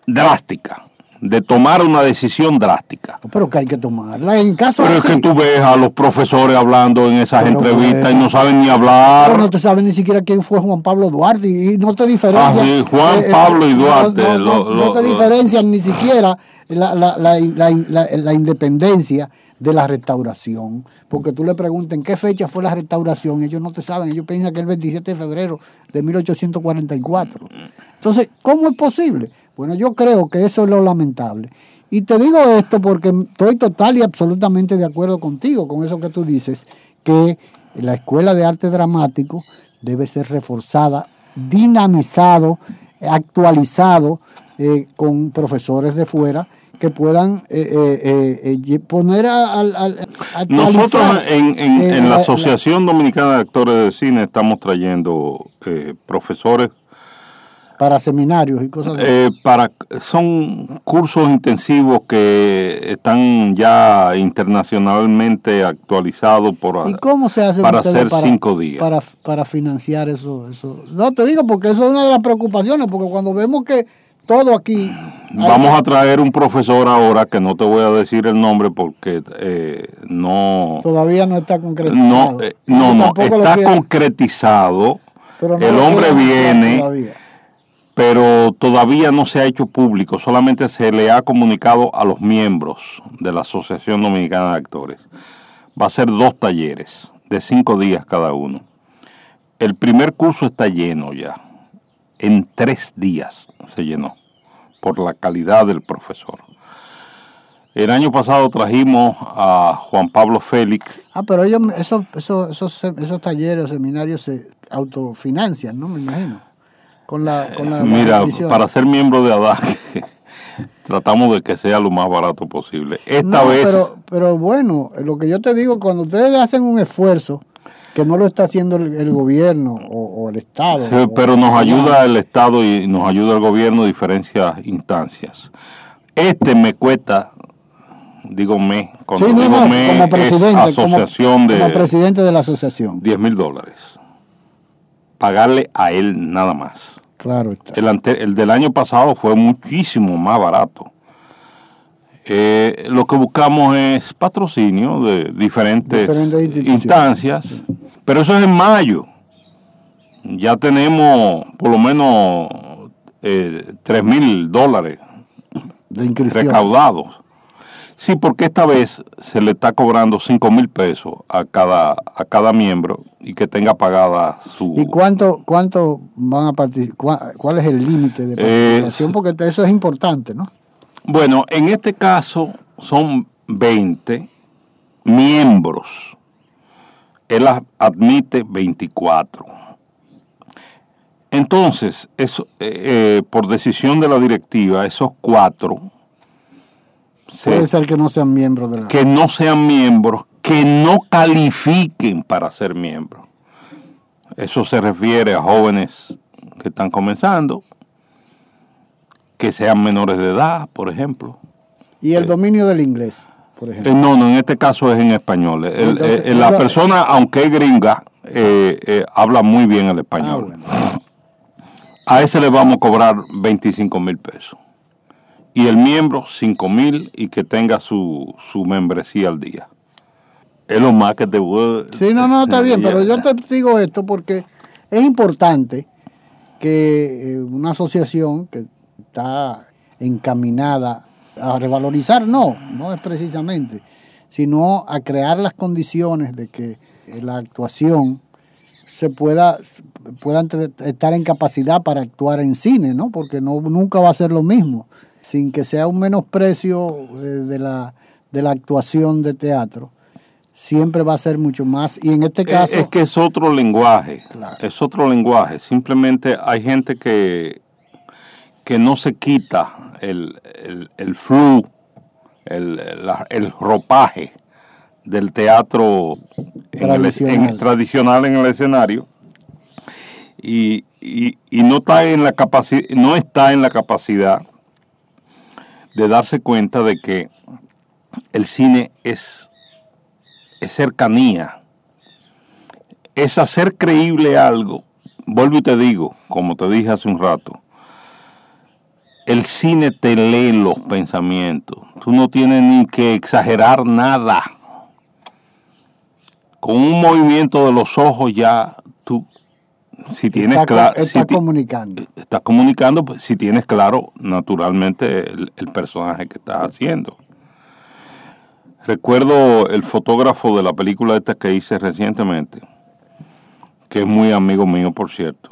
C: drástica de tomar una decisión drástica.
B: Pero que hay que tomarla. En caso
C: Pero es que tú ves a los profesores hablando en esas entrevistas y no saben ni hablar.
B: Pero no te saben ni siquiera quién fue Juan Pablo Duarte y no te diferencian.
C: Ah, sí, Juan eh, eh, Pablo y Duarte.
B: No, te diferencian ni siquiera la, la, la, la, independencia de la restauración, porque tú le preguntas en qué fecha fue la restauración, ellos no te saben, ellos piensan que es el 27 de febrero de 1844. Entonces, ¿cómo es posible? Bueno, yo creo que eso es lo lamentable. Y te digo esto porque estoy total y absolutamente de acuerdo contigo, con eso que tú dices, que la Escuela de Arte Dramático debe ser reforzada, dinamizado, actualizado eh, con profesores de fuera que puedan eh, eh, poner al...
C: Nosotros en, en, la Asociación Dominicana de Actores de Cine estamos trayendo profesores
B: para seminarios y cosas así.
C: Eh, para, son cursos intensivos que están ya internacionalmente actualizados por,
B: ¿Y cómo se hace
C: para hacer cinco días.
B: Para, para financiar eso, eso. No te digo porque eso es una de las preocupaciones, porque cuando vemos que todo aquí...
C: Vamos a traer un profesor ahora que no te voy a decir el nombre porque eh, no...
B: Todavía no está concretizado.
C: No, eh, no, no, está concretizado. el hombre viene pero todavía no se ha hecho público, solamente se le ha comunicado a los miembros de la Asociación Dominicana de Actores. Va a ser dos talleres de cinco días cada uno. El primer curso está lleno ya. En tres días se llenó por la calidad del profesor. El año pasado trajimos a Juan Pablo Félix.
B: Ah, pero ellos, esos, esos, esos, talleres, seminarios se autofinancian, ¿no? Me imagino con la,
C: Mira, para ser miembro de ADAC tratamos de que sea lo más barato posible. Esta vez...
B: Pero, pero bueno, lo que yo te digo, cuando ustedes hacen un esfuerzo, que no lo está haciendo el, gobierno o, el Estado.
C: Sí, pero nos ayuda el Estado y nos ayuda el gobierno diferentes instancias. Este me cuesta, digo me,
B: cuando digo me, como presidente, asociación de, como presidente de la asociación.
C: 10 mil dólares pagarle a él nada más.
B: Claro
C: El, el del año pasado fue muchísimo más barato. Eh, lo que buscamos es patrocinio de diferentes, instancias, pero eso es en mayo. Ya tenemos por lo menos eh, 3 mil dólares recaudados. Sí, porque esta vez se le está cobrando 5 mil pesos a cada, a cada miembro y que tenga pagada su...
B: ¿Y cuánto, cuánto van a participar? ¿Cuál es el límite de participación? porque eso es importante, ¿no?
C: Bueno, en este caso son 20 miembros. Él admite 24. Entonces, eso, eh, eh, por decisión de la directiva, esos cuatro
B: Puede ser que no sean miembros de la...
C: Que no sean miembros, que no califiquen para ser miembros. Eso se refiere a jóvenes que están comenzando, que sean menores de edad, por ejemplo.
B: ¿Y el eh, dominio del inglés, por ejemplo?
C: Eh, no, no, en este caso es en español. la persona, aunque es gringa, eh, habla muy bien el español. Ah, a ese le vamos a cobrar 25 mil pesos y el miembro 5 mil y que tenga su, su membresía al día. Es lo más que te voy
B: Sí, no, no, está bien, pero yo te digo esto porque es importante que eh, una asociación que está encaminada a revalorizar, no, no es precisamente, sino a crear las condiciones de que la actuación se pueda puedan estar en capacidad para actuar en cine, ¿no? Porque no nunca va a ser lo mismo, sin que sea un menosprecio eh, de la de la actuación de teatro siempre va a ser mucho más. Y en este caso...
C: Es, que es otro lenguaje, es otro lenguaje. Simplemente hay gente que, que no se quita el, el, el flu, el, el, ropaje del teatro tradicional en el, tradicional en el escenario y, y, y, no está en la capacidad no está en la capacidad de darse cuenta de que el cine es es cercanía, es hacer creíble algo. Vuelvo y te digo, como te dije hace un rato, el cine te lee los pensamientos. Tú no tienes ni que exagerar nada. Con un movimiento de los ojos ya si tienes claro...
B: Está comunicando.
C: Estás comunicando, pues, si tienes claro, naturalmente, el, el personaje que estás haciendo. Recuerdo el fotógrafo de la película esta que hice recientemente, que es muy amigo mío, por cierto,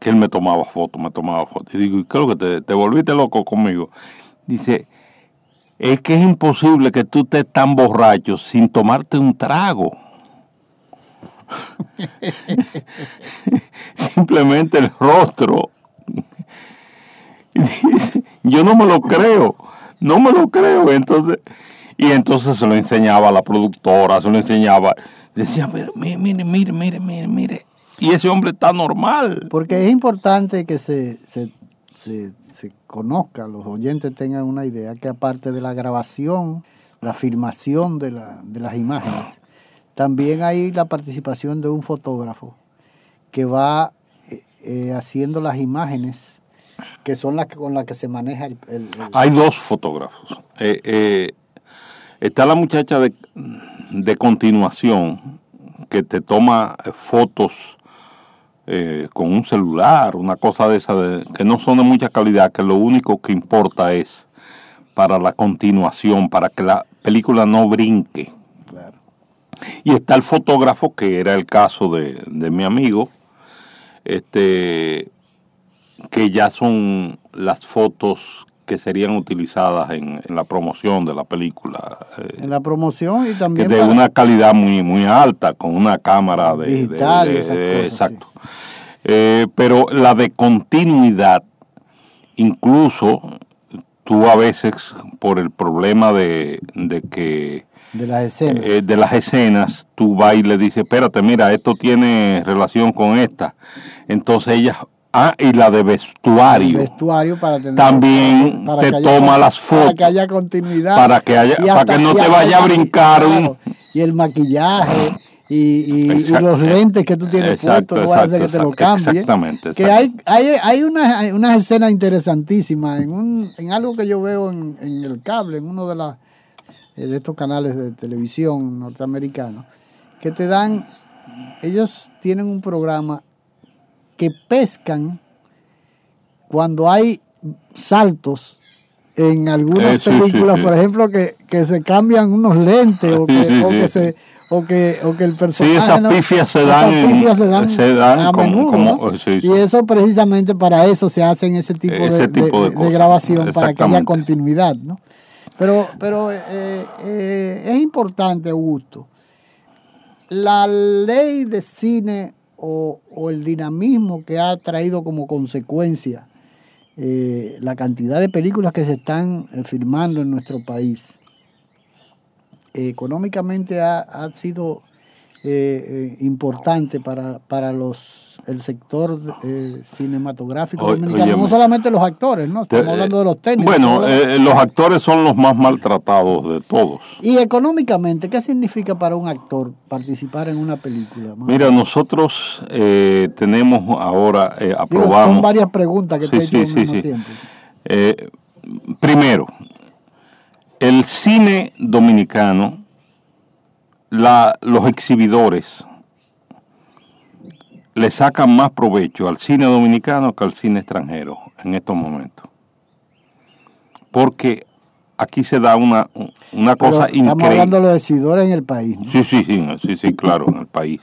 C: que él me tomaba fotos, me tomaba fotos. Y digo, ¿qué es lo que te, te volviste loco conmigo? Dice, es que es imposible que tú estés tan borracho sin tomarte un trago. Simplemente el rostro. Yo no me lo creo, no me lo creo. Entonces, y entonces se lo enseñaba a la productora, se lo enseñaba. Decía, mire, mire, mire, mire, mire, mire. Y ese hombre está normal.
B: Porque es importante que se, se, se, se conozca, los oyentes tengan una idea, que aparte de la grabación, la filmación de, la, de las imágenes, también hay la participación de un fotógrafo que va eh, eh, haciendo las imágenes que son las que, con las que se maneja el...
C: Hay dos fotógrafos. Eh, Está la muchacha de, de continuación que te toma fotos con un celular, una cosa de esa, que no son de mucha calidad, que lo único que importa es para la continuación, para que la película no brinque. Y está el fotógrafo, que era el caso de, de mi amigo, este, que ya son las fotos que serían utilizadas en, la promoción de la película.
B: Eh, en la promoción y también...
C: de una calidad muy, muy alta, con una cámara de... exacto. Eh, pero la de continuidad, incluso tú a veces por el problema de, de que...
B: De las escenas.
C: Eh, de las escenas, tú vas y le dices, espérate, mira, esto tiene relación con esta. Entonces ellas Ah, y la de vestuario.
B: vestuario para
C: También te toma las fotos.
B: Para que haya continuidad.
C: Para que, haya, para que no te vaya a brincar.
B: Y el maquillaje. Y, los lentes que tú tienes puestos no va a hacer que te lo cambie.
C: Exactamente.
B: Que hay, hay, hay unas una escenas interesantísimas en, un, en algo que yo veo en, en el cable, en uno de, las de estos canales de televisión norteamericanos, que te dan, ellos tienen un programa que pescan cuando hay saltos en algunas eh, películas, por ejemplo, que, se cambian unos lentes o que, se o que, o que el personaje.
C: Sí, esas pifias se, dan,
B: se, dan, a menudo. y eso precisamente para eso se hacen ese tipo, de, grabación, para que haya continuidad. ¿no? Pero, pero eh, eh, es importante, Augusto. La ley de cine o, el dinamismo que ha traído como consecuencia eh, la cantidad de películas que se están eh, filmando en nuestro país. económicamente ha, ha sido eh, importante para, para los el sector eh, cinematográfico dominicano, no solamente los actores, ¿no? Estamos hablando de los técnicos.
C: Bueno, eh, los actores son los más maltratados de todos.
B: Y económicamente, ¿qué significa para un actor participar en una película?
C: Mira, nosotros eh, tenemos ahora, aprobamos...
B: son varias preguntas que te he hecho al mismo tiempo.
C: primero, el cine dominicano, la, los exhibidores, le sacan más provecho al cine dominicano que al cine extranjero en estos momentos. Porque aquí se da una, una cosa increíble.
B: Estamos hablando de los decidores en el país.
C: Sí, sí, sí, sí, sí, claro, en el país.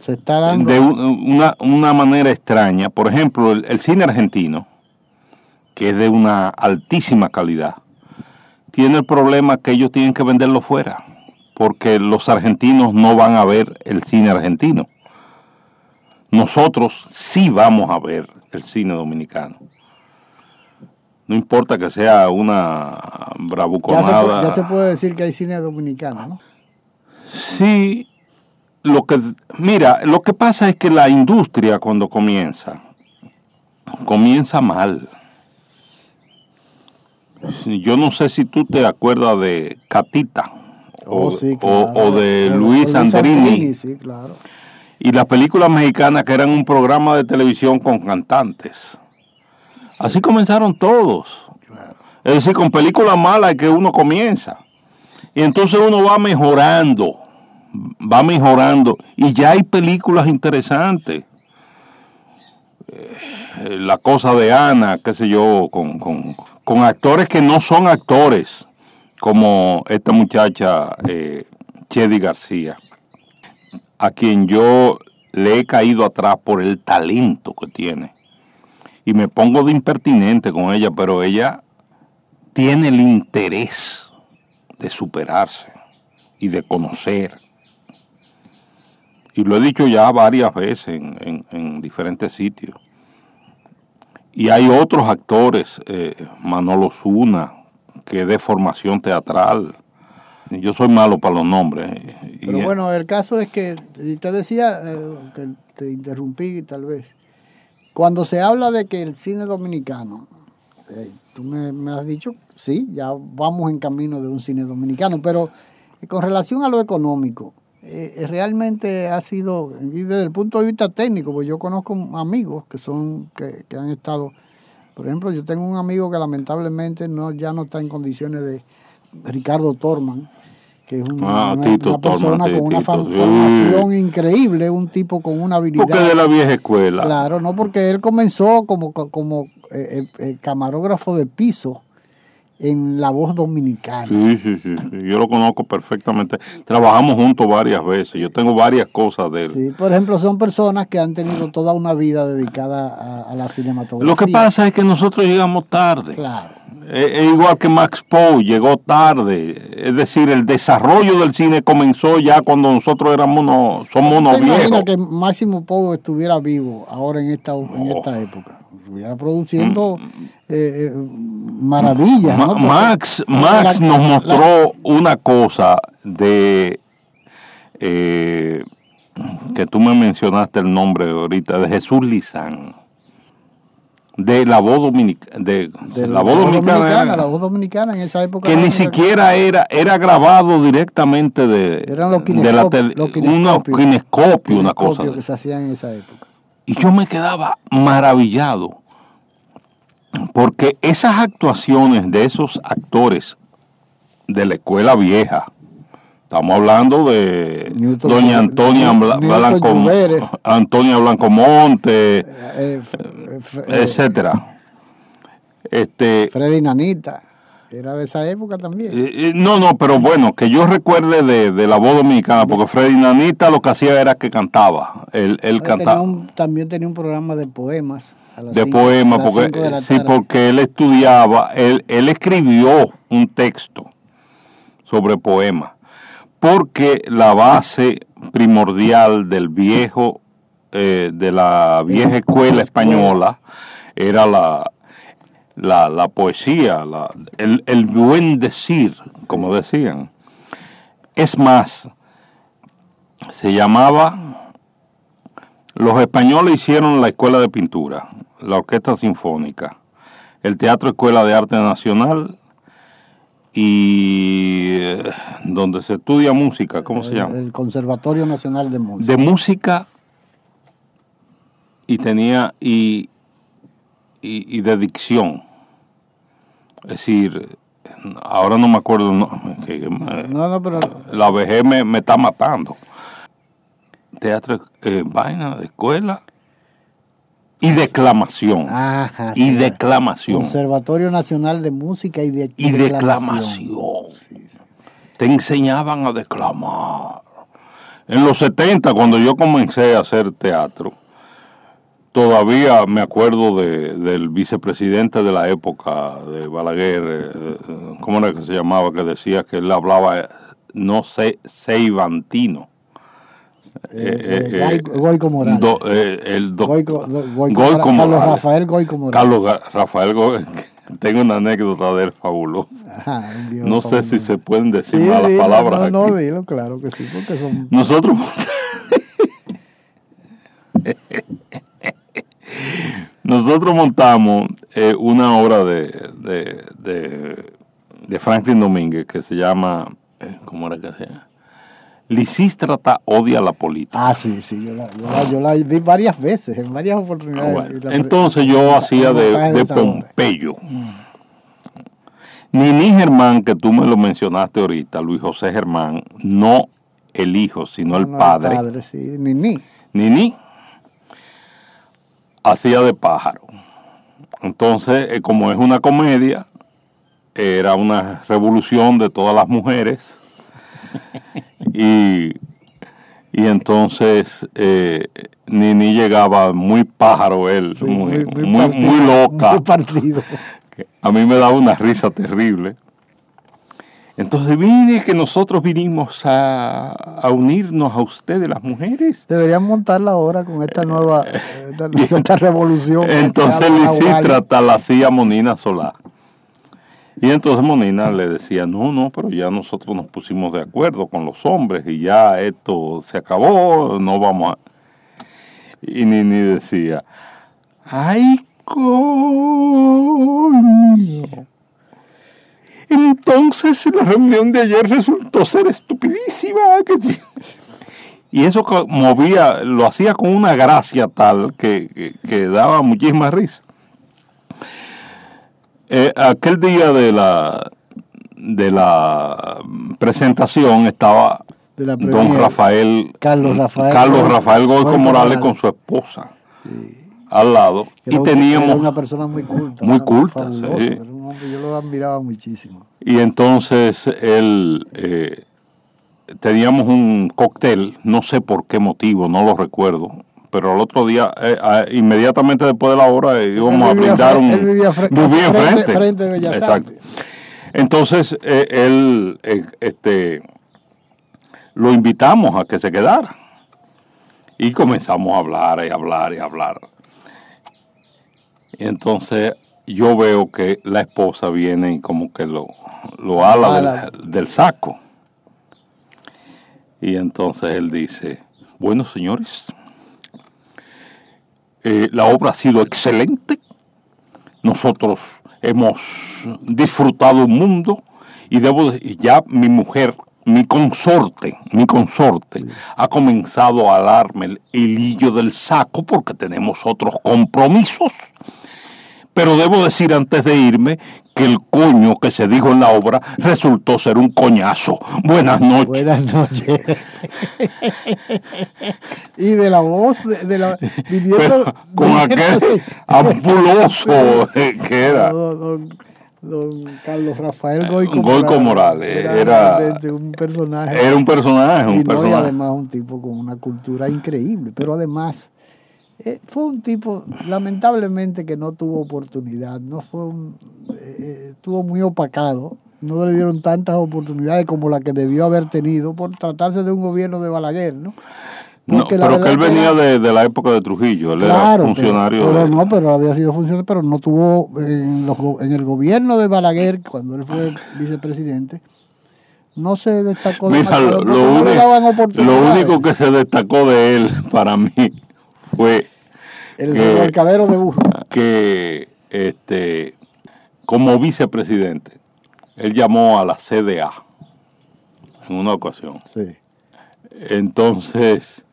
B: Se está dando...
C: De una, una manera extraña. Por ejemplo, el, cine argentino, que es de una altísima calidad, tiene el problema que ellos tienen que venderlo fuera, porque los argentinos no van a ver el cine argentino. Nosotros sí vamos a ver el cine dominicano. No importa que sea una bravuconada.
B: Ya se, puede decir que hay cine dominicano, ¿no?
C: Sí, lo que, mira, lo que pasa es que la industria cuando comienza, comienza mal. Yo no sé si tú te acuerdas de Catita
B: oh,
C: o, de Luis Andrini.
B: Sí, claro.
C: Y las películas mexicanas que eran un programa de televisión con cantantes. Así comenzaron todos. Es decir, con películas malas que uno comienza. Y entonces uno va mejorando, va mejorando. Y ya hay películas interesantes. Eh, la cosa de Ana, qué sé yo, con, con, actores que no son actores, como esta muchacha eh, Chedi García, a quien yo le he caído atrás por el talento que tiene y me pongo de impertinente con ella, pero ella tiene el interés de superarse y de conocer. Y lo he dicho ya varias veces en, diferentes sitios. Y hay otros actores, eh, Manolo Zuna, que de formación teatral. Yo soy malo para los nombres.
B: Eh, pero bueno, el caso es que, te decía, eh, que te interrumpí tal vez, cuando se habla de que el cine dominicano, eh, tú me, has dicho, sí, ya vamos en camino de un cine dominicano, pero eh, con relación a lo económico, eh, realmente ha sido, y desde el punto de vista técnico, pues yo conozco amigos que son, que, han estado, por ejemplo, yo tengo un amigo que lamentablemente no, ya no está en condiciones de Ricardo Torman, que es
C: ah, una,
B: persona con una formación increíble, un tipo con una habilidad.
C: Porque de la vieja escuela.
B: Claro, no porque él comenzó como, como eh, eh, eh, camarógrafo de piso en La Voz Dominicana.
C: Sí, sí, sí, yo lo conozco perfectamente. Trabajamos juntos varias veces, yo tengo varias cosas de él.
B: Sí, por ejemplo, son personas que han tenido toda una vida dedicada a, a la cinematografía.
C: Lo que pasa es que nosotros llegamos tarde.
B: Claro.
C: Es igual que Max Poe, llegó tarde. Es decir, el desarrollo del cine comenzó ya cuando nosotros éramos unos, somos unos viejos.
B: que Máximo Poe estuviera vivo ahora en esta, en esta época? Estuviera produciendo mm. eh, eh, maravillas.
C: Max, Max nos mostró una cosa de... Eh, que tú me mencionaste el nombre ahorita, de Jesús Lizán de la voz dominicana de,
B: la, voz dominicana, la voz dominicana en esa época
C: que ni siquiera era era grabado directamente de
B: eran los
C: de la tele, una cosa
B: que se hacían en esa época
C: y yo me quedaba maravillado porque esas actuaciones de esos actores de la escuela vieja Estamos hablando de doña Antonia Blanco, Antonia eh, eh, eh, etcétera. Este,
B: Freddy Nanita, era de esa época también.
C: no, no, pero bueno, que yo recuerde de, la voz dominicana, porque Freddy Nanita lo que hacía era que cantaba. Él, cantaba.
B: también tenía un programa de poemas.
C: de poemas, porque, sí, porque él estudiaba, él, él escribió un texto sobre poemas porque la base primordial del viejo, eh, de la vieja escuela española, era la, la, poesía, el, el, buen decir, como decían. Es más, se llamaba, los españoles hicieron la escuela de pintura, la orquesta sinfónica, el teatro escuela de arte nacional y eh, donde se estudia música, ¿cómo se llama?
B: El Conservatorio Nacional de Música.
C: De música y tenía y, y, de dicción. Es decir, ahora no me acuerdo, no,
B: pero...
C: la vejez me, está matando. Teatro, eh, vaina de escuela y declamación. y declamación.
B: Conservatorio Nacional de Música y, de,
C: y, declamación. Te enseñaban a declamar. En los 70, cuando yo comencé a hacer teatro, todavía me acuerdo del vicepresidente de la época de Balaguer, eh, eh, ¿cómo era que se llamaba? Que decía que él hablaba, no sé, seivantino
B: eh, eh, eh, Goico Morales.
C: el
B: Goico, Carlos Rafael Goico Morales.
C: Carlos Rafael Goico. Tengo una anécdota de él fabulosa. no sé si se pueden decir malas palabras.
B: No, no, dilo, claro que sí, porque son.
C: Nosotros. Nosotros montamos una obra de, de, de, de, Franklin Domínguez que se llama. ¿Cómo era que se llama? Lisístrata odia la política.
B: Ah, sí, sí, yo la, vi varias veces, en varias oportunidades.
C: Ah, entonces yo hacía de, Pompeyo. Mm. Nini Germán, que tú me lo mencionaste ahorita, Luis José Germán, no el hijo, sino el padre.
B: El padre, sí, Nini.
C: Nini hacía de pájaro. Entonces, eh, como es una comedia, era una revolución de todas las mujeres y, y entonces eh, Nini llegaba muy pájaro él, muy, muy, loca. A mí me daba una risa terrible. Entonces vine que nosotros vinimos a, unirnos a ustedes, las mujeres.
B: Deberían montar la hora con esta nueva esta, revolución.
C: Entonces Lisístrata la hacía Monina Solar. Y entonces Monina le decía, no, no, pero ya nosotros nos pusimos de acuerdo con los hombres y ya esto se acabó, no vamos a... Y Nini decía, ay, coño. Entonces la reunión de ayer resultó ser estupidísima. Y eso movía, lo hacía con una gracia tal que, que daba muchísima risa. Eh, aquel día de la de la presentación estaba don Rafael
B: Carlos Rafael
C: Carlos Rafael Goico Morales con su esposa al lado y teníamos
B: una persona muy culta
C: muy culta sí.
B: Yo lo admiraba muchísimo
C: y entonces él eh, teníamos un cóctel no sé por qué motivo no lo recuerdo pero al otro día, eh, inmediatamente después de la hora, íbamos a brindar un...
B: Él vivía, frente, frente, de
C: Exacto. Entonces, eh, él, este, lo invitamos a que se quedara. Y comenzamos a hablar y hablar y hablar. Y entonces yo veo que la esposa viene y como que lo, lo ala del, del saco. Y entonces él dice, bueno señores, eh, la obra ha sido excelente. Nosotros hemos disfrutado un mundo y debo ya mi mujer, mi consorte, mi consorte ha comenzado a alarme el hilillo del saco porque tenemos otros compromisos. Pero debo decir antes de irme que el coño que se dijo en la obra resultó ser un coñazo. Buenas noches.
B: Buenas noches. y de la voz de, la
C: con aquel ampuloso que era.
B: Don, Carlos Rafael Goico,
C: Goico Morales, era,
B: un personaje.
C: Era un personaje, un personaje. Y
B: además un tipo con una cultura increíble, pero además eh, fue un tipo, lamentablemente, que no tuvo oportunidad, no fue un, eh, eh, estuvo muy opacado, no le dieron tantas oportunidades como la que debió haber tenido por tratarse de un gobierno de Balaguer, ¿no?
C: no, pero que él venía de, la época de Trujillo, él era funcionario.
B: Pero, no, pero había sido funcionario, pero no tuvo en, los, en el gobierno de Balaguer, cuando él fue vicepresidente, no se destacó
C: Mira, lo, lo único que se destacó de él para mí fue
B: el mercadero de burro.
C: Que este, como vicepresidente, él llamó a la CDA en una ocasión.
B: Sí.
C: Entonces,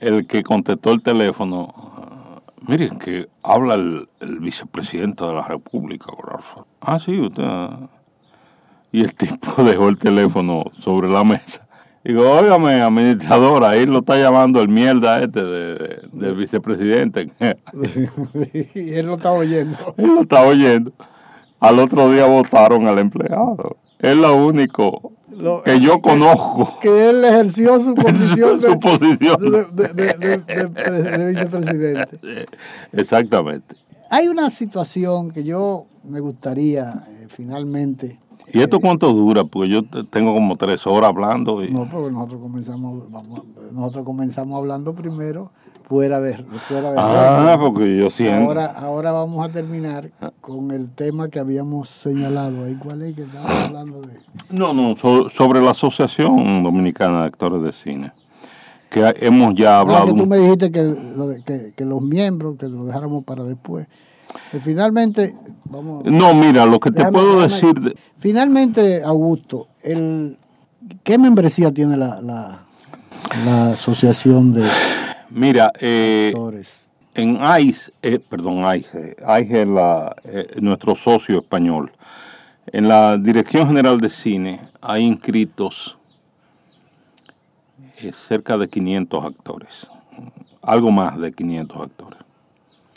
C: el que contestó el teléfono, miren que habla el, vicepresidente de la República. Ah, sí, usted. Y el tipo dejó el teléfono sobre la mesa Digo, óigame, administradora, ahí lo está llamando el mierda este de, del vicepresidente.
B: y él lo está oyendo.
C: Él lo está oyendo. Al otro día votaron al empleado. Es lo único que yo conozco.
B: Que él ejerció su posición,
C: su, posición.
B: de, vicepresidente.
C: Exactamente.
B: Hay una situación que yo me gustaría eh, finalmente
C: ¿Y esto cuánto dura? Porque yo tengo como tres horas hablando. Y...
B: No, porque nosotros comenzamos, vamos, nosotros comenzamos hablando primero fuera de, fuera de
C: Ah, porque yo siento.
B: Ahora, ahora vamos a terminar con el tema que habíamos señalado ahí. ¿Cuál es que estamos hablando de?
C: No, no, sobre la Asociación Dominicana de Actores de Cine. Que hemos ya hablado.
B: Ah, que tú me dijiste que, que, que los miembros, que lo dejáramos para después. Finalmente, vamos.
C: No, mira, lo que te puedo decir.
B: Finalmente, Augusto, el, ¿qué membresía tiene la, la, asociación de
C: mira, eh? En AIS, eh, perdón, AIS, AIS es la, eh, nuestro socio español. En la Dirección General de Cine hay inscritos cerca de 500 actores, algo más de 500 actores.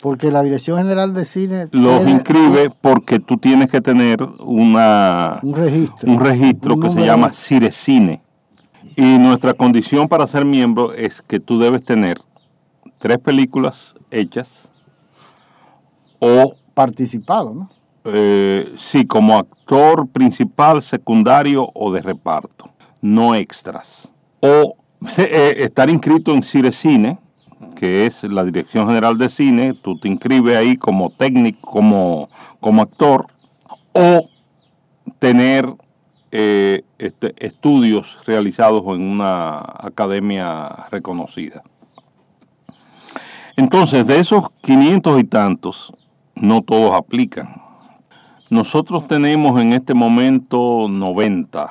B: Porque la Dirección General de Cine...
C: Los inscribe porque tú tienes que tener una,
B: un registro,
C: un registro que se llama Cirecine. Y nuestra condición para ser miembro es que tú debes tener tres películas hechas o...
B: Participado, ¿no?
C: Eh, sí, como actor principal, secundario o de reparto, no extras. O eh, estar inscrito en Cirecine que es la Dirección General de Cine, tú te inscribes ahí como técnico, como, como actor, o tener eh, este, estudios realizados en una academia reconocida. Entonces, de esos 500 y tantos, no todos aplican. Nosotros tenemos en este momento 90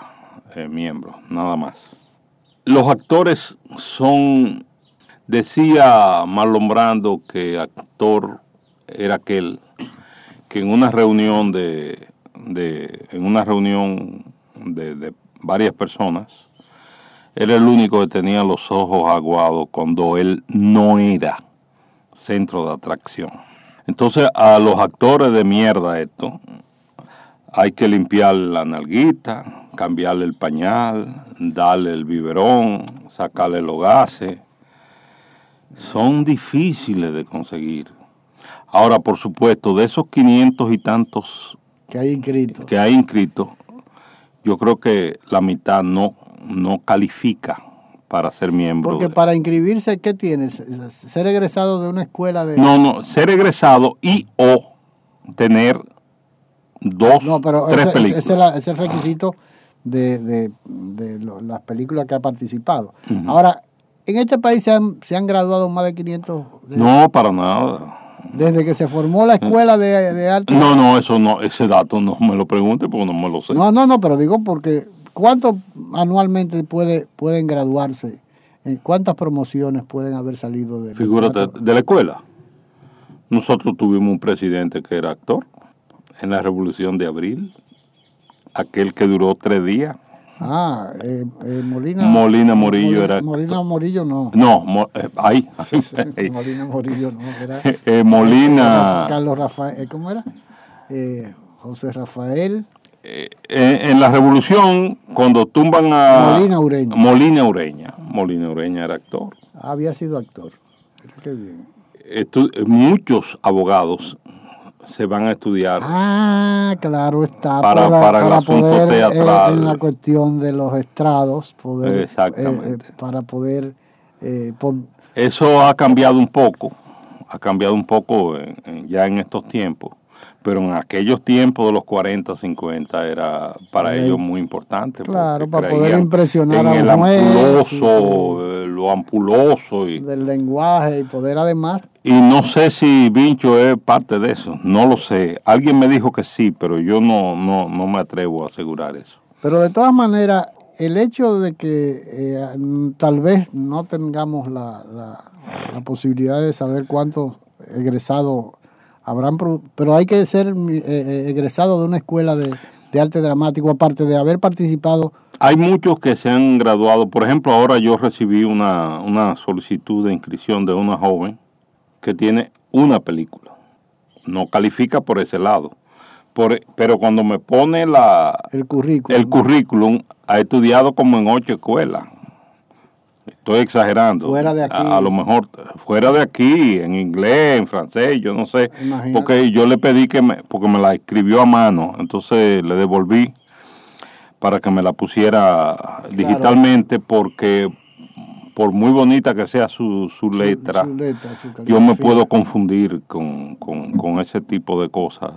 C: eh, miembros, nada más. Los actores son Decía Marlon Brando que actor era aquel que en una reunión de, en una reunión de, varias personas era el único que tenía los ojos aguados cuando él no era centro de atracción. Entonces a los actores de mierda esto hay que limpiar la nalguita, cambiarle el pañal, darle el biberón, sacarle los gases son difíciles de conseguir. Ahora, por supuesto, de esos 500 y tantos
B: que hay inscritos,
C: que hay inscritos yo creo que la mitad no, no califica para ser miembro.
B: Porque para inscribirse, ¿qué tienes? ¿Ser egresado de una escuela de...?
C: No, no, ser egresado y o tener dos, no, pero tres películas.
B: Ese es, el requisito de, las películas que ha participado. Ahora, en este país se han, se han graduado más de 500.
C: no, para nada.
B: Desde que se formó la escuela de, de arte.
C: No, no, eso no, ese dato no me lo pregunte porque no me lo sé.
B: No, no, no, pero digo porque ¿cuántos anualmente puede, pueden graduarse? Eh, ¿Cuántas promociones pueden haber salido de
C: Figúrate, de la escuela. Nosotros tuvimos un presidente que era actor en la Revolución de Abril, aquel que duró tres días.
B: Ah, eh, eh, Molina.
C: Molina Morillo era.
B: Molina Morillo no.
C: No, eh, ahí.
B: Molina Morillo no. Era,
C: Molina.
B: Carlos Rafael, ¿cómo era? José Rafael.
C: en la revolución, cuando tumban a.
B: Molina Ureña.
C: Molina Ureña. Molina Ureña era actor.
B: había sido actor. Qué bien.
C: muchos abogados se van a estudiar.
B: Ah, claro está.
C: Para, para, el asunto
B: poder,
C: eh, teatral.
B: en la cuestión de los estrados, poder,
C: eh, Exactamente.
B: Eh, para poder...
C: Eso ha cambiado un poco, ha cambiado un poco ya en estos tiempos pero en aquellos tiempos de los 40, 50 era para ellos muy importante.
B: Claro, para poder impresionar
C: en
B: a
C: el ampuloso, eh, lo ampuloso. Y,
B: del lenguaje y poder además...
C: Y no sé si Vincho es parte de eso, no lo sé. Alguien me dijo que sí, pero yo no, no, no me atrevo a asegurar eso.
B: Pero de todas maneras, el hecho de que eh, tal vez no tengamos la, la, la posibilidad de saber cuántos egresados habrán, pero hay que ser eh, eh, egresado de una escuela de, de arte dramático, aparte de haber participado?
C: Hay muchos que se han graduado. Por ejemplo, ahora yo recibí una, una solicitud de inscripción de una joven que tiene una película. No califica por ese lado. Por, pero cuando me pone la,
B: el currículum,
C: el currículum, ha estudiado como en ocho escuelas. Estoy exagerando.
B: Fuera de aquí.
C: A, lo mejor fuera de aquí, en inglés, en francés, yo no sé. Porque yo le pedí que me, porque me la escribió a mano, entonces le devolví para que me la pusiera digitalmente porque por muy bonita que sea su, su letra, yo me puedo confundir con, con, ese tipo de cosas.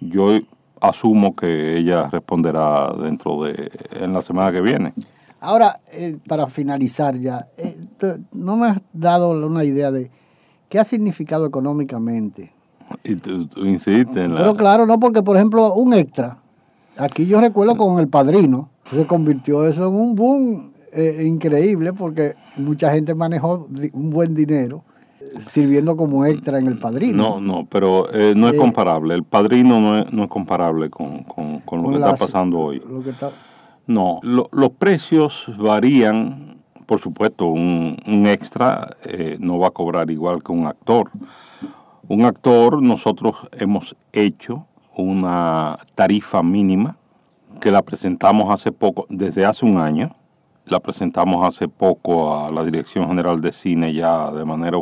C: Yo asumo que ella responderá dentro de en la semana que viene.
B: Ahora, eh, para finalizar ya, eh, no me has dado una idea de qué ha significado económicamente.
C: Y tú, insistes en
B: Pero claro, no, porque por ejemplo, un extra, aquí yo recuerdo con El Padrino, se convirtió eso en un boom eh, increíble porque mucha gente manejó un buen dinero sirviendo como extra en El Padrino.
C: No, no, pero no es comparable. El Padrino no es, no es comparable con, lo que está pasando hoy.
B: Lo que está,
C: no, los precios varían, por supuesto, un, extra eh, no va a cobrar igual que un actor. Un actor, nosotros hemos hecho una tarifa mínima que la presentamos hace poco, desde hace un año, la presentamos hace poco a la Dirección General de Cine ya de manera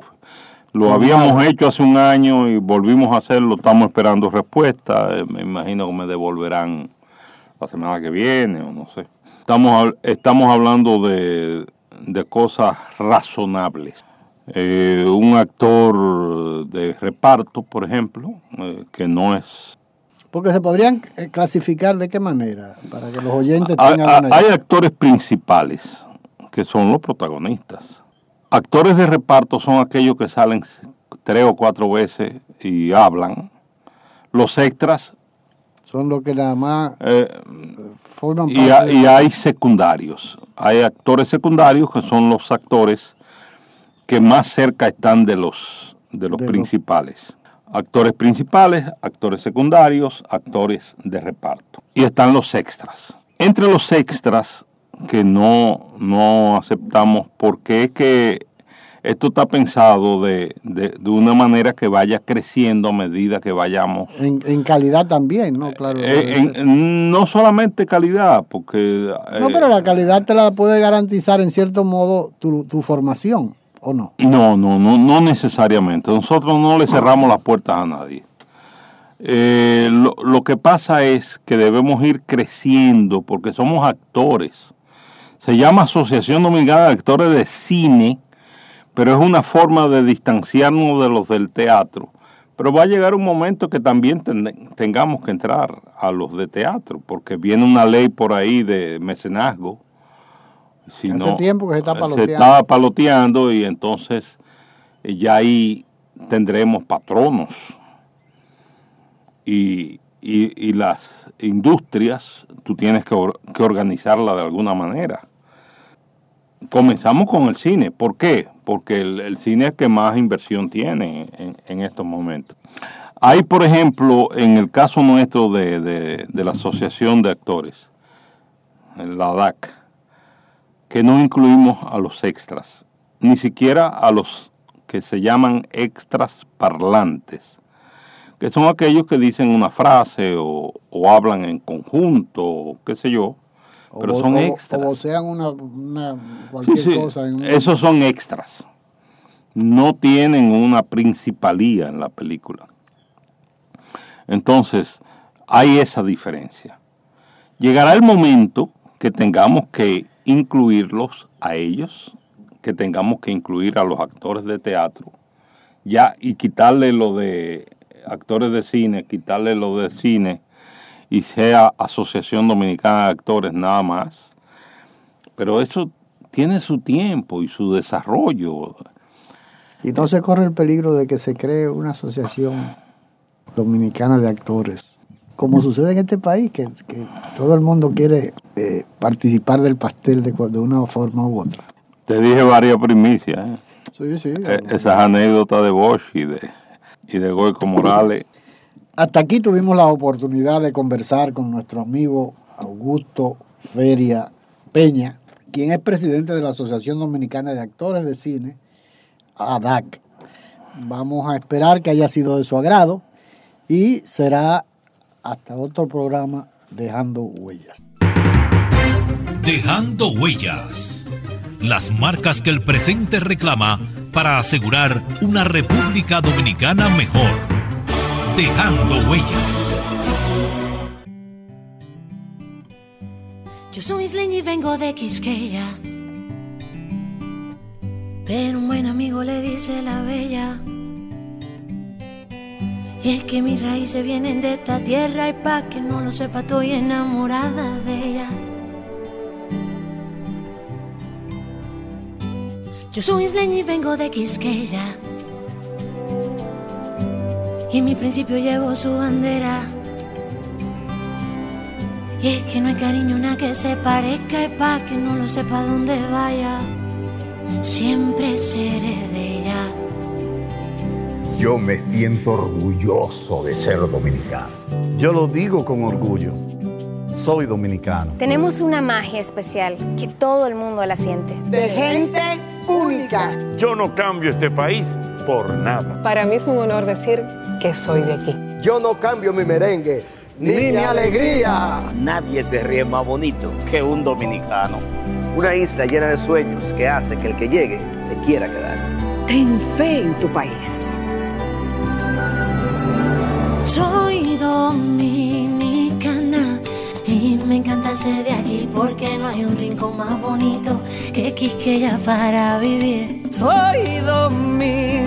C: lo habíamos hecho hace un año y volvimos a hacerlo, estamos esperando respuesta, eh, me imagino que me devolverán la semana que viene o no sé. Estamos, estamos hablando de, cosas razonables. Eh, un actor de reparto, por ejemplo, eh, que no es...
B: Porque se podrían eh, clasificar de qué manera, para que los oyentes tengan
C: Hay actores principales, que son los protagonistas. Actores de reparto son aquellos que salen tres o cuatro veces y hablan. Los extras
B: son los que nada más
C: eh, forman y, y hay secundarios. Hay actores secundarios que son los actores que más cerca están de los, de los principales. Actores principales, actores secundarios, actores de reparto. Y están los extras. Entre los extras que no, no aceptamos porque es que esto está pensado de, de, de, una manera que vaya creciendo a medida que vayamos.
B: En, calidad también, ¿no? Claro.
C: Eh, no solamente calidad, porque...
B: no, pero la eh, calidad te la puede garantizar en cierto modo tu, tu formación, ¿o no?
C: No, no, no, no necesariamente. Nosotros no le cerramos las puertas a nadie. Eh, lo, lo que pasa es que debemos ir creciendo porque somos actores. Se llama Asociación Dominicana de Actores de Cine pero es una forma de distanciarnos de los del teatro. Pero va a llegar un momento que también tengamos que entrar a los de teatro, porque viene una ley por ahí de mecenazgo.
B: Si Hace tiempo que se está
C: paloteando. Se está paloteando y entonces eh, ya ahí tendremos patronos. Y, y, las industrias, tú tienes que, que organizarla de alguna manera comenzamos con el cine. ¿Por qué? Porque el, cine es que más inversión tiene en, estos momentos. Hay, por ejemplo, en el caso nuestro de, la Asociación de Actores, la DAC, que no incluimos a los extras, ni siquiera a los que se llaman extras parlantes, que son aquellos que dicen una frase o, o hablan en conjunto, o qué sé yo, pero son extras.
B: O, sean una, cualquier cosa.
C: Esos son extras. No tienen una principalía en la película. Entonces, hay esa diferencia. Llegará el momento que tengamos que incluirlos a ellos, que tengamos que incluir a los actores de teatro, ya y quitarle lo de actores de cine, quitarle lo de cine y sea Asociación Dominicana de Actores nada más. Pero eso tiene su tiempo y su desarrollo.
B: Y no se corre el peligro de que se cree una asociación dominicana de actores, como sucede en este país, que, todo el mundo quiere eh, participar del pastel de, de, una forma u otra.
C: Te dije varias primicias. ¿eh?
B: Sí, sí.
C: Eh, esas anécdotas de Bosch y de, y de Goico Morales
B: hasta aquí tuvimos la oportunidad de conversar con nuestro amigo Augusto Feria Peña, quien es presidente de la Asociación Dominicana de Actores de Cine, ADAC. Vamos a esperar que haya sido de su agrado y será hasta otro programa Dejando Huellas.
D: Dejando Huellas. Las marcas que el presente reclama para asegurar una República Dominicana mejor. Dejando Huellas.
H: Yo soy isleña y vengo de Quisqueya. Pero un buen amigo le dice la bella. Y es que mis raíces vienen de esta tierra y pa' que no lo sepa estoy enamorada de ella. Yo soy isleña y vengo de Quisqueya. Y en mi principio llevo su bandera. Y es que no hay cariño nada que se parezca y pa' que no lo sepa dónde vaya. Siempre seré de ella.
I: Yo me siento orgulloso de ser dominicano.
J: Yo lo digo con orgullo. Soy dominicano.
K: Tenemos una magia especial que todo el mundo la siente.
L: De gente única.
M: Yo no cambio este país por nada.
N: Para mí es un honor decir que soy de aquí.
O: Yo no cambio mi merengue ni, ni mi alegría.
P: Nadie se ríe más bonito que un dominicano.
Q: Una isla llena de sueños que hace que el que llegue se quiera quedar.
R: Ten fe en tu país.
H: Soy dominicana y me encanta ser de aquí porque no hay un rincón más bonito que Quisqueya para vivir.
S: Soy dominicana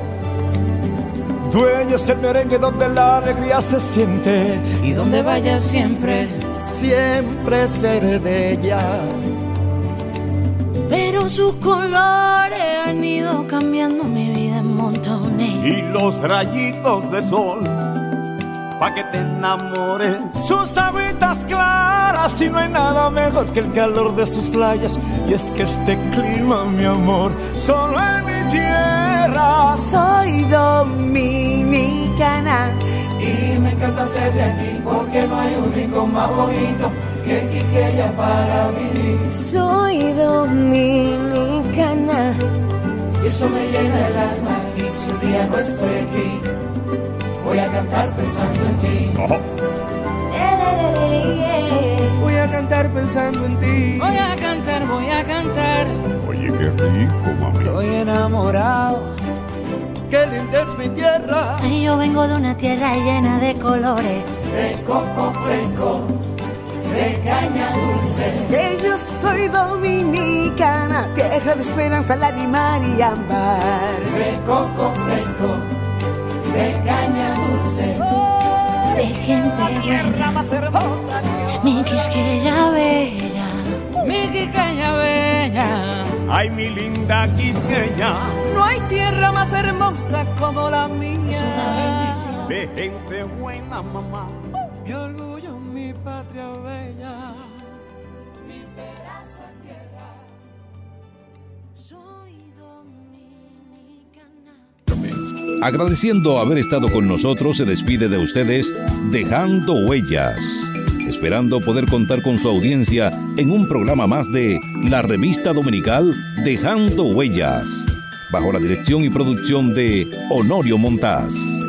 A: Dueño es el merengue donde la alegría se siente.
S: Y donde vaya siempre,
O: siempre seré de ella.
H: Pero sus colores han ido cambiando mi vida en montones.
A: Y los rayitos de sol, pa' que te enamores. Sus aguitas claras y no hay nada mejor que el calor de sus playas. Y es que este clima, mi amor, solo en mi tierra.
S: Soy dominicana
T: y me encanta ser de aquí porque no hay un rincón más bonito que Quisqueya para vivir.
K: Soy dominicana
T: y eso me llena el alma y si un día no estoy aquí voy a cantar pensando en ti.
A: Oh.
S: Voy a cantar pensando en ti. Voy a cantar, voy a cantar.
E: Oye, qué rico, mami.
S: Estoy enamorado.
O: Es mi tierra.
H: Ay, yo vengo de una tierra llena de colores.
T: De coco fresco, de caña dulce.
S: Que yo soy dominicana, tierra de esperanza, lágrima y ámbar.
T: De coco fresco, de caña dulce.
H: Oh, de gente
S: tierra más hermosa.
H: Mi quisqueya bella.
S: Mi quisqueya bella.
A: Ay, mi linda quisqueya.
S: No hay tierra más hermosa como la mía.
H: Es una bendición.
A: De gente buena, mamá.
S: Mi orgullo, mi patria bella.
T: Mi pedazo de tierra.
H: Soy dominicana.
D: Agradeciendo haber estado con nosotros, se despide de ustedes Dejando Huellas, esperando poder contar con su audiencia en un programa más de la revista dominical Dejando Huellas, bajo la dirección y producción de Honorio Montaz.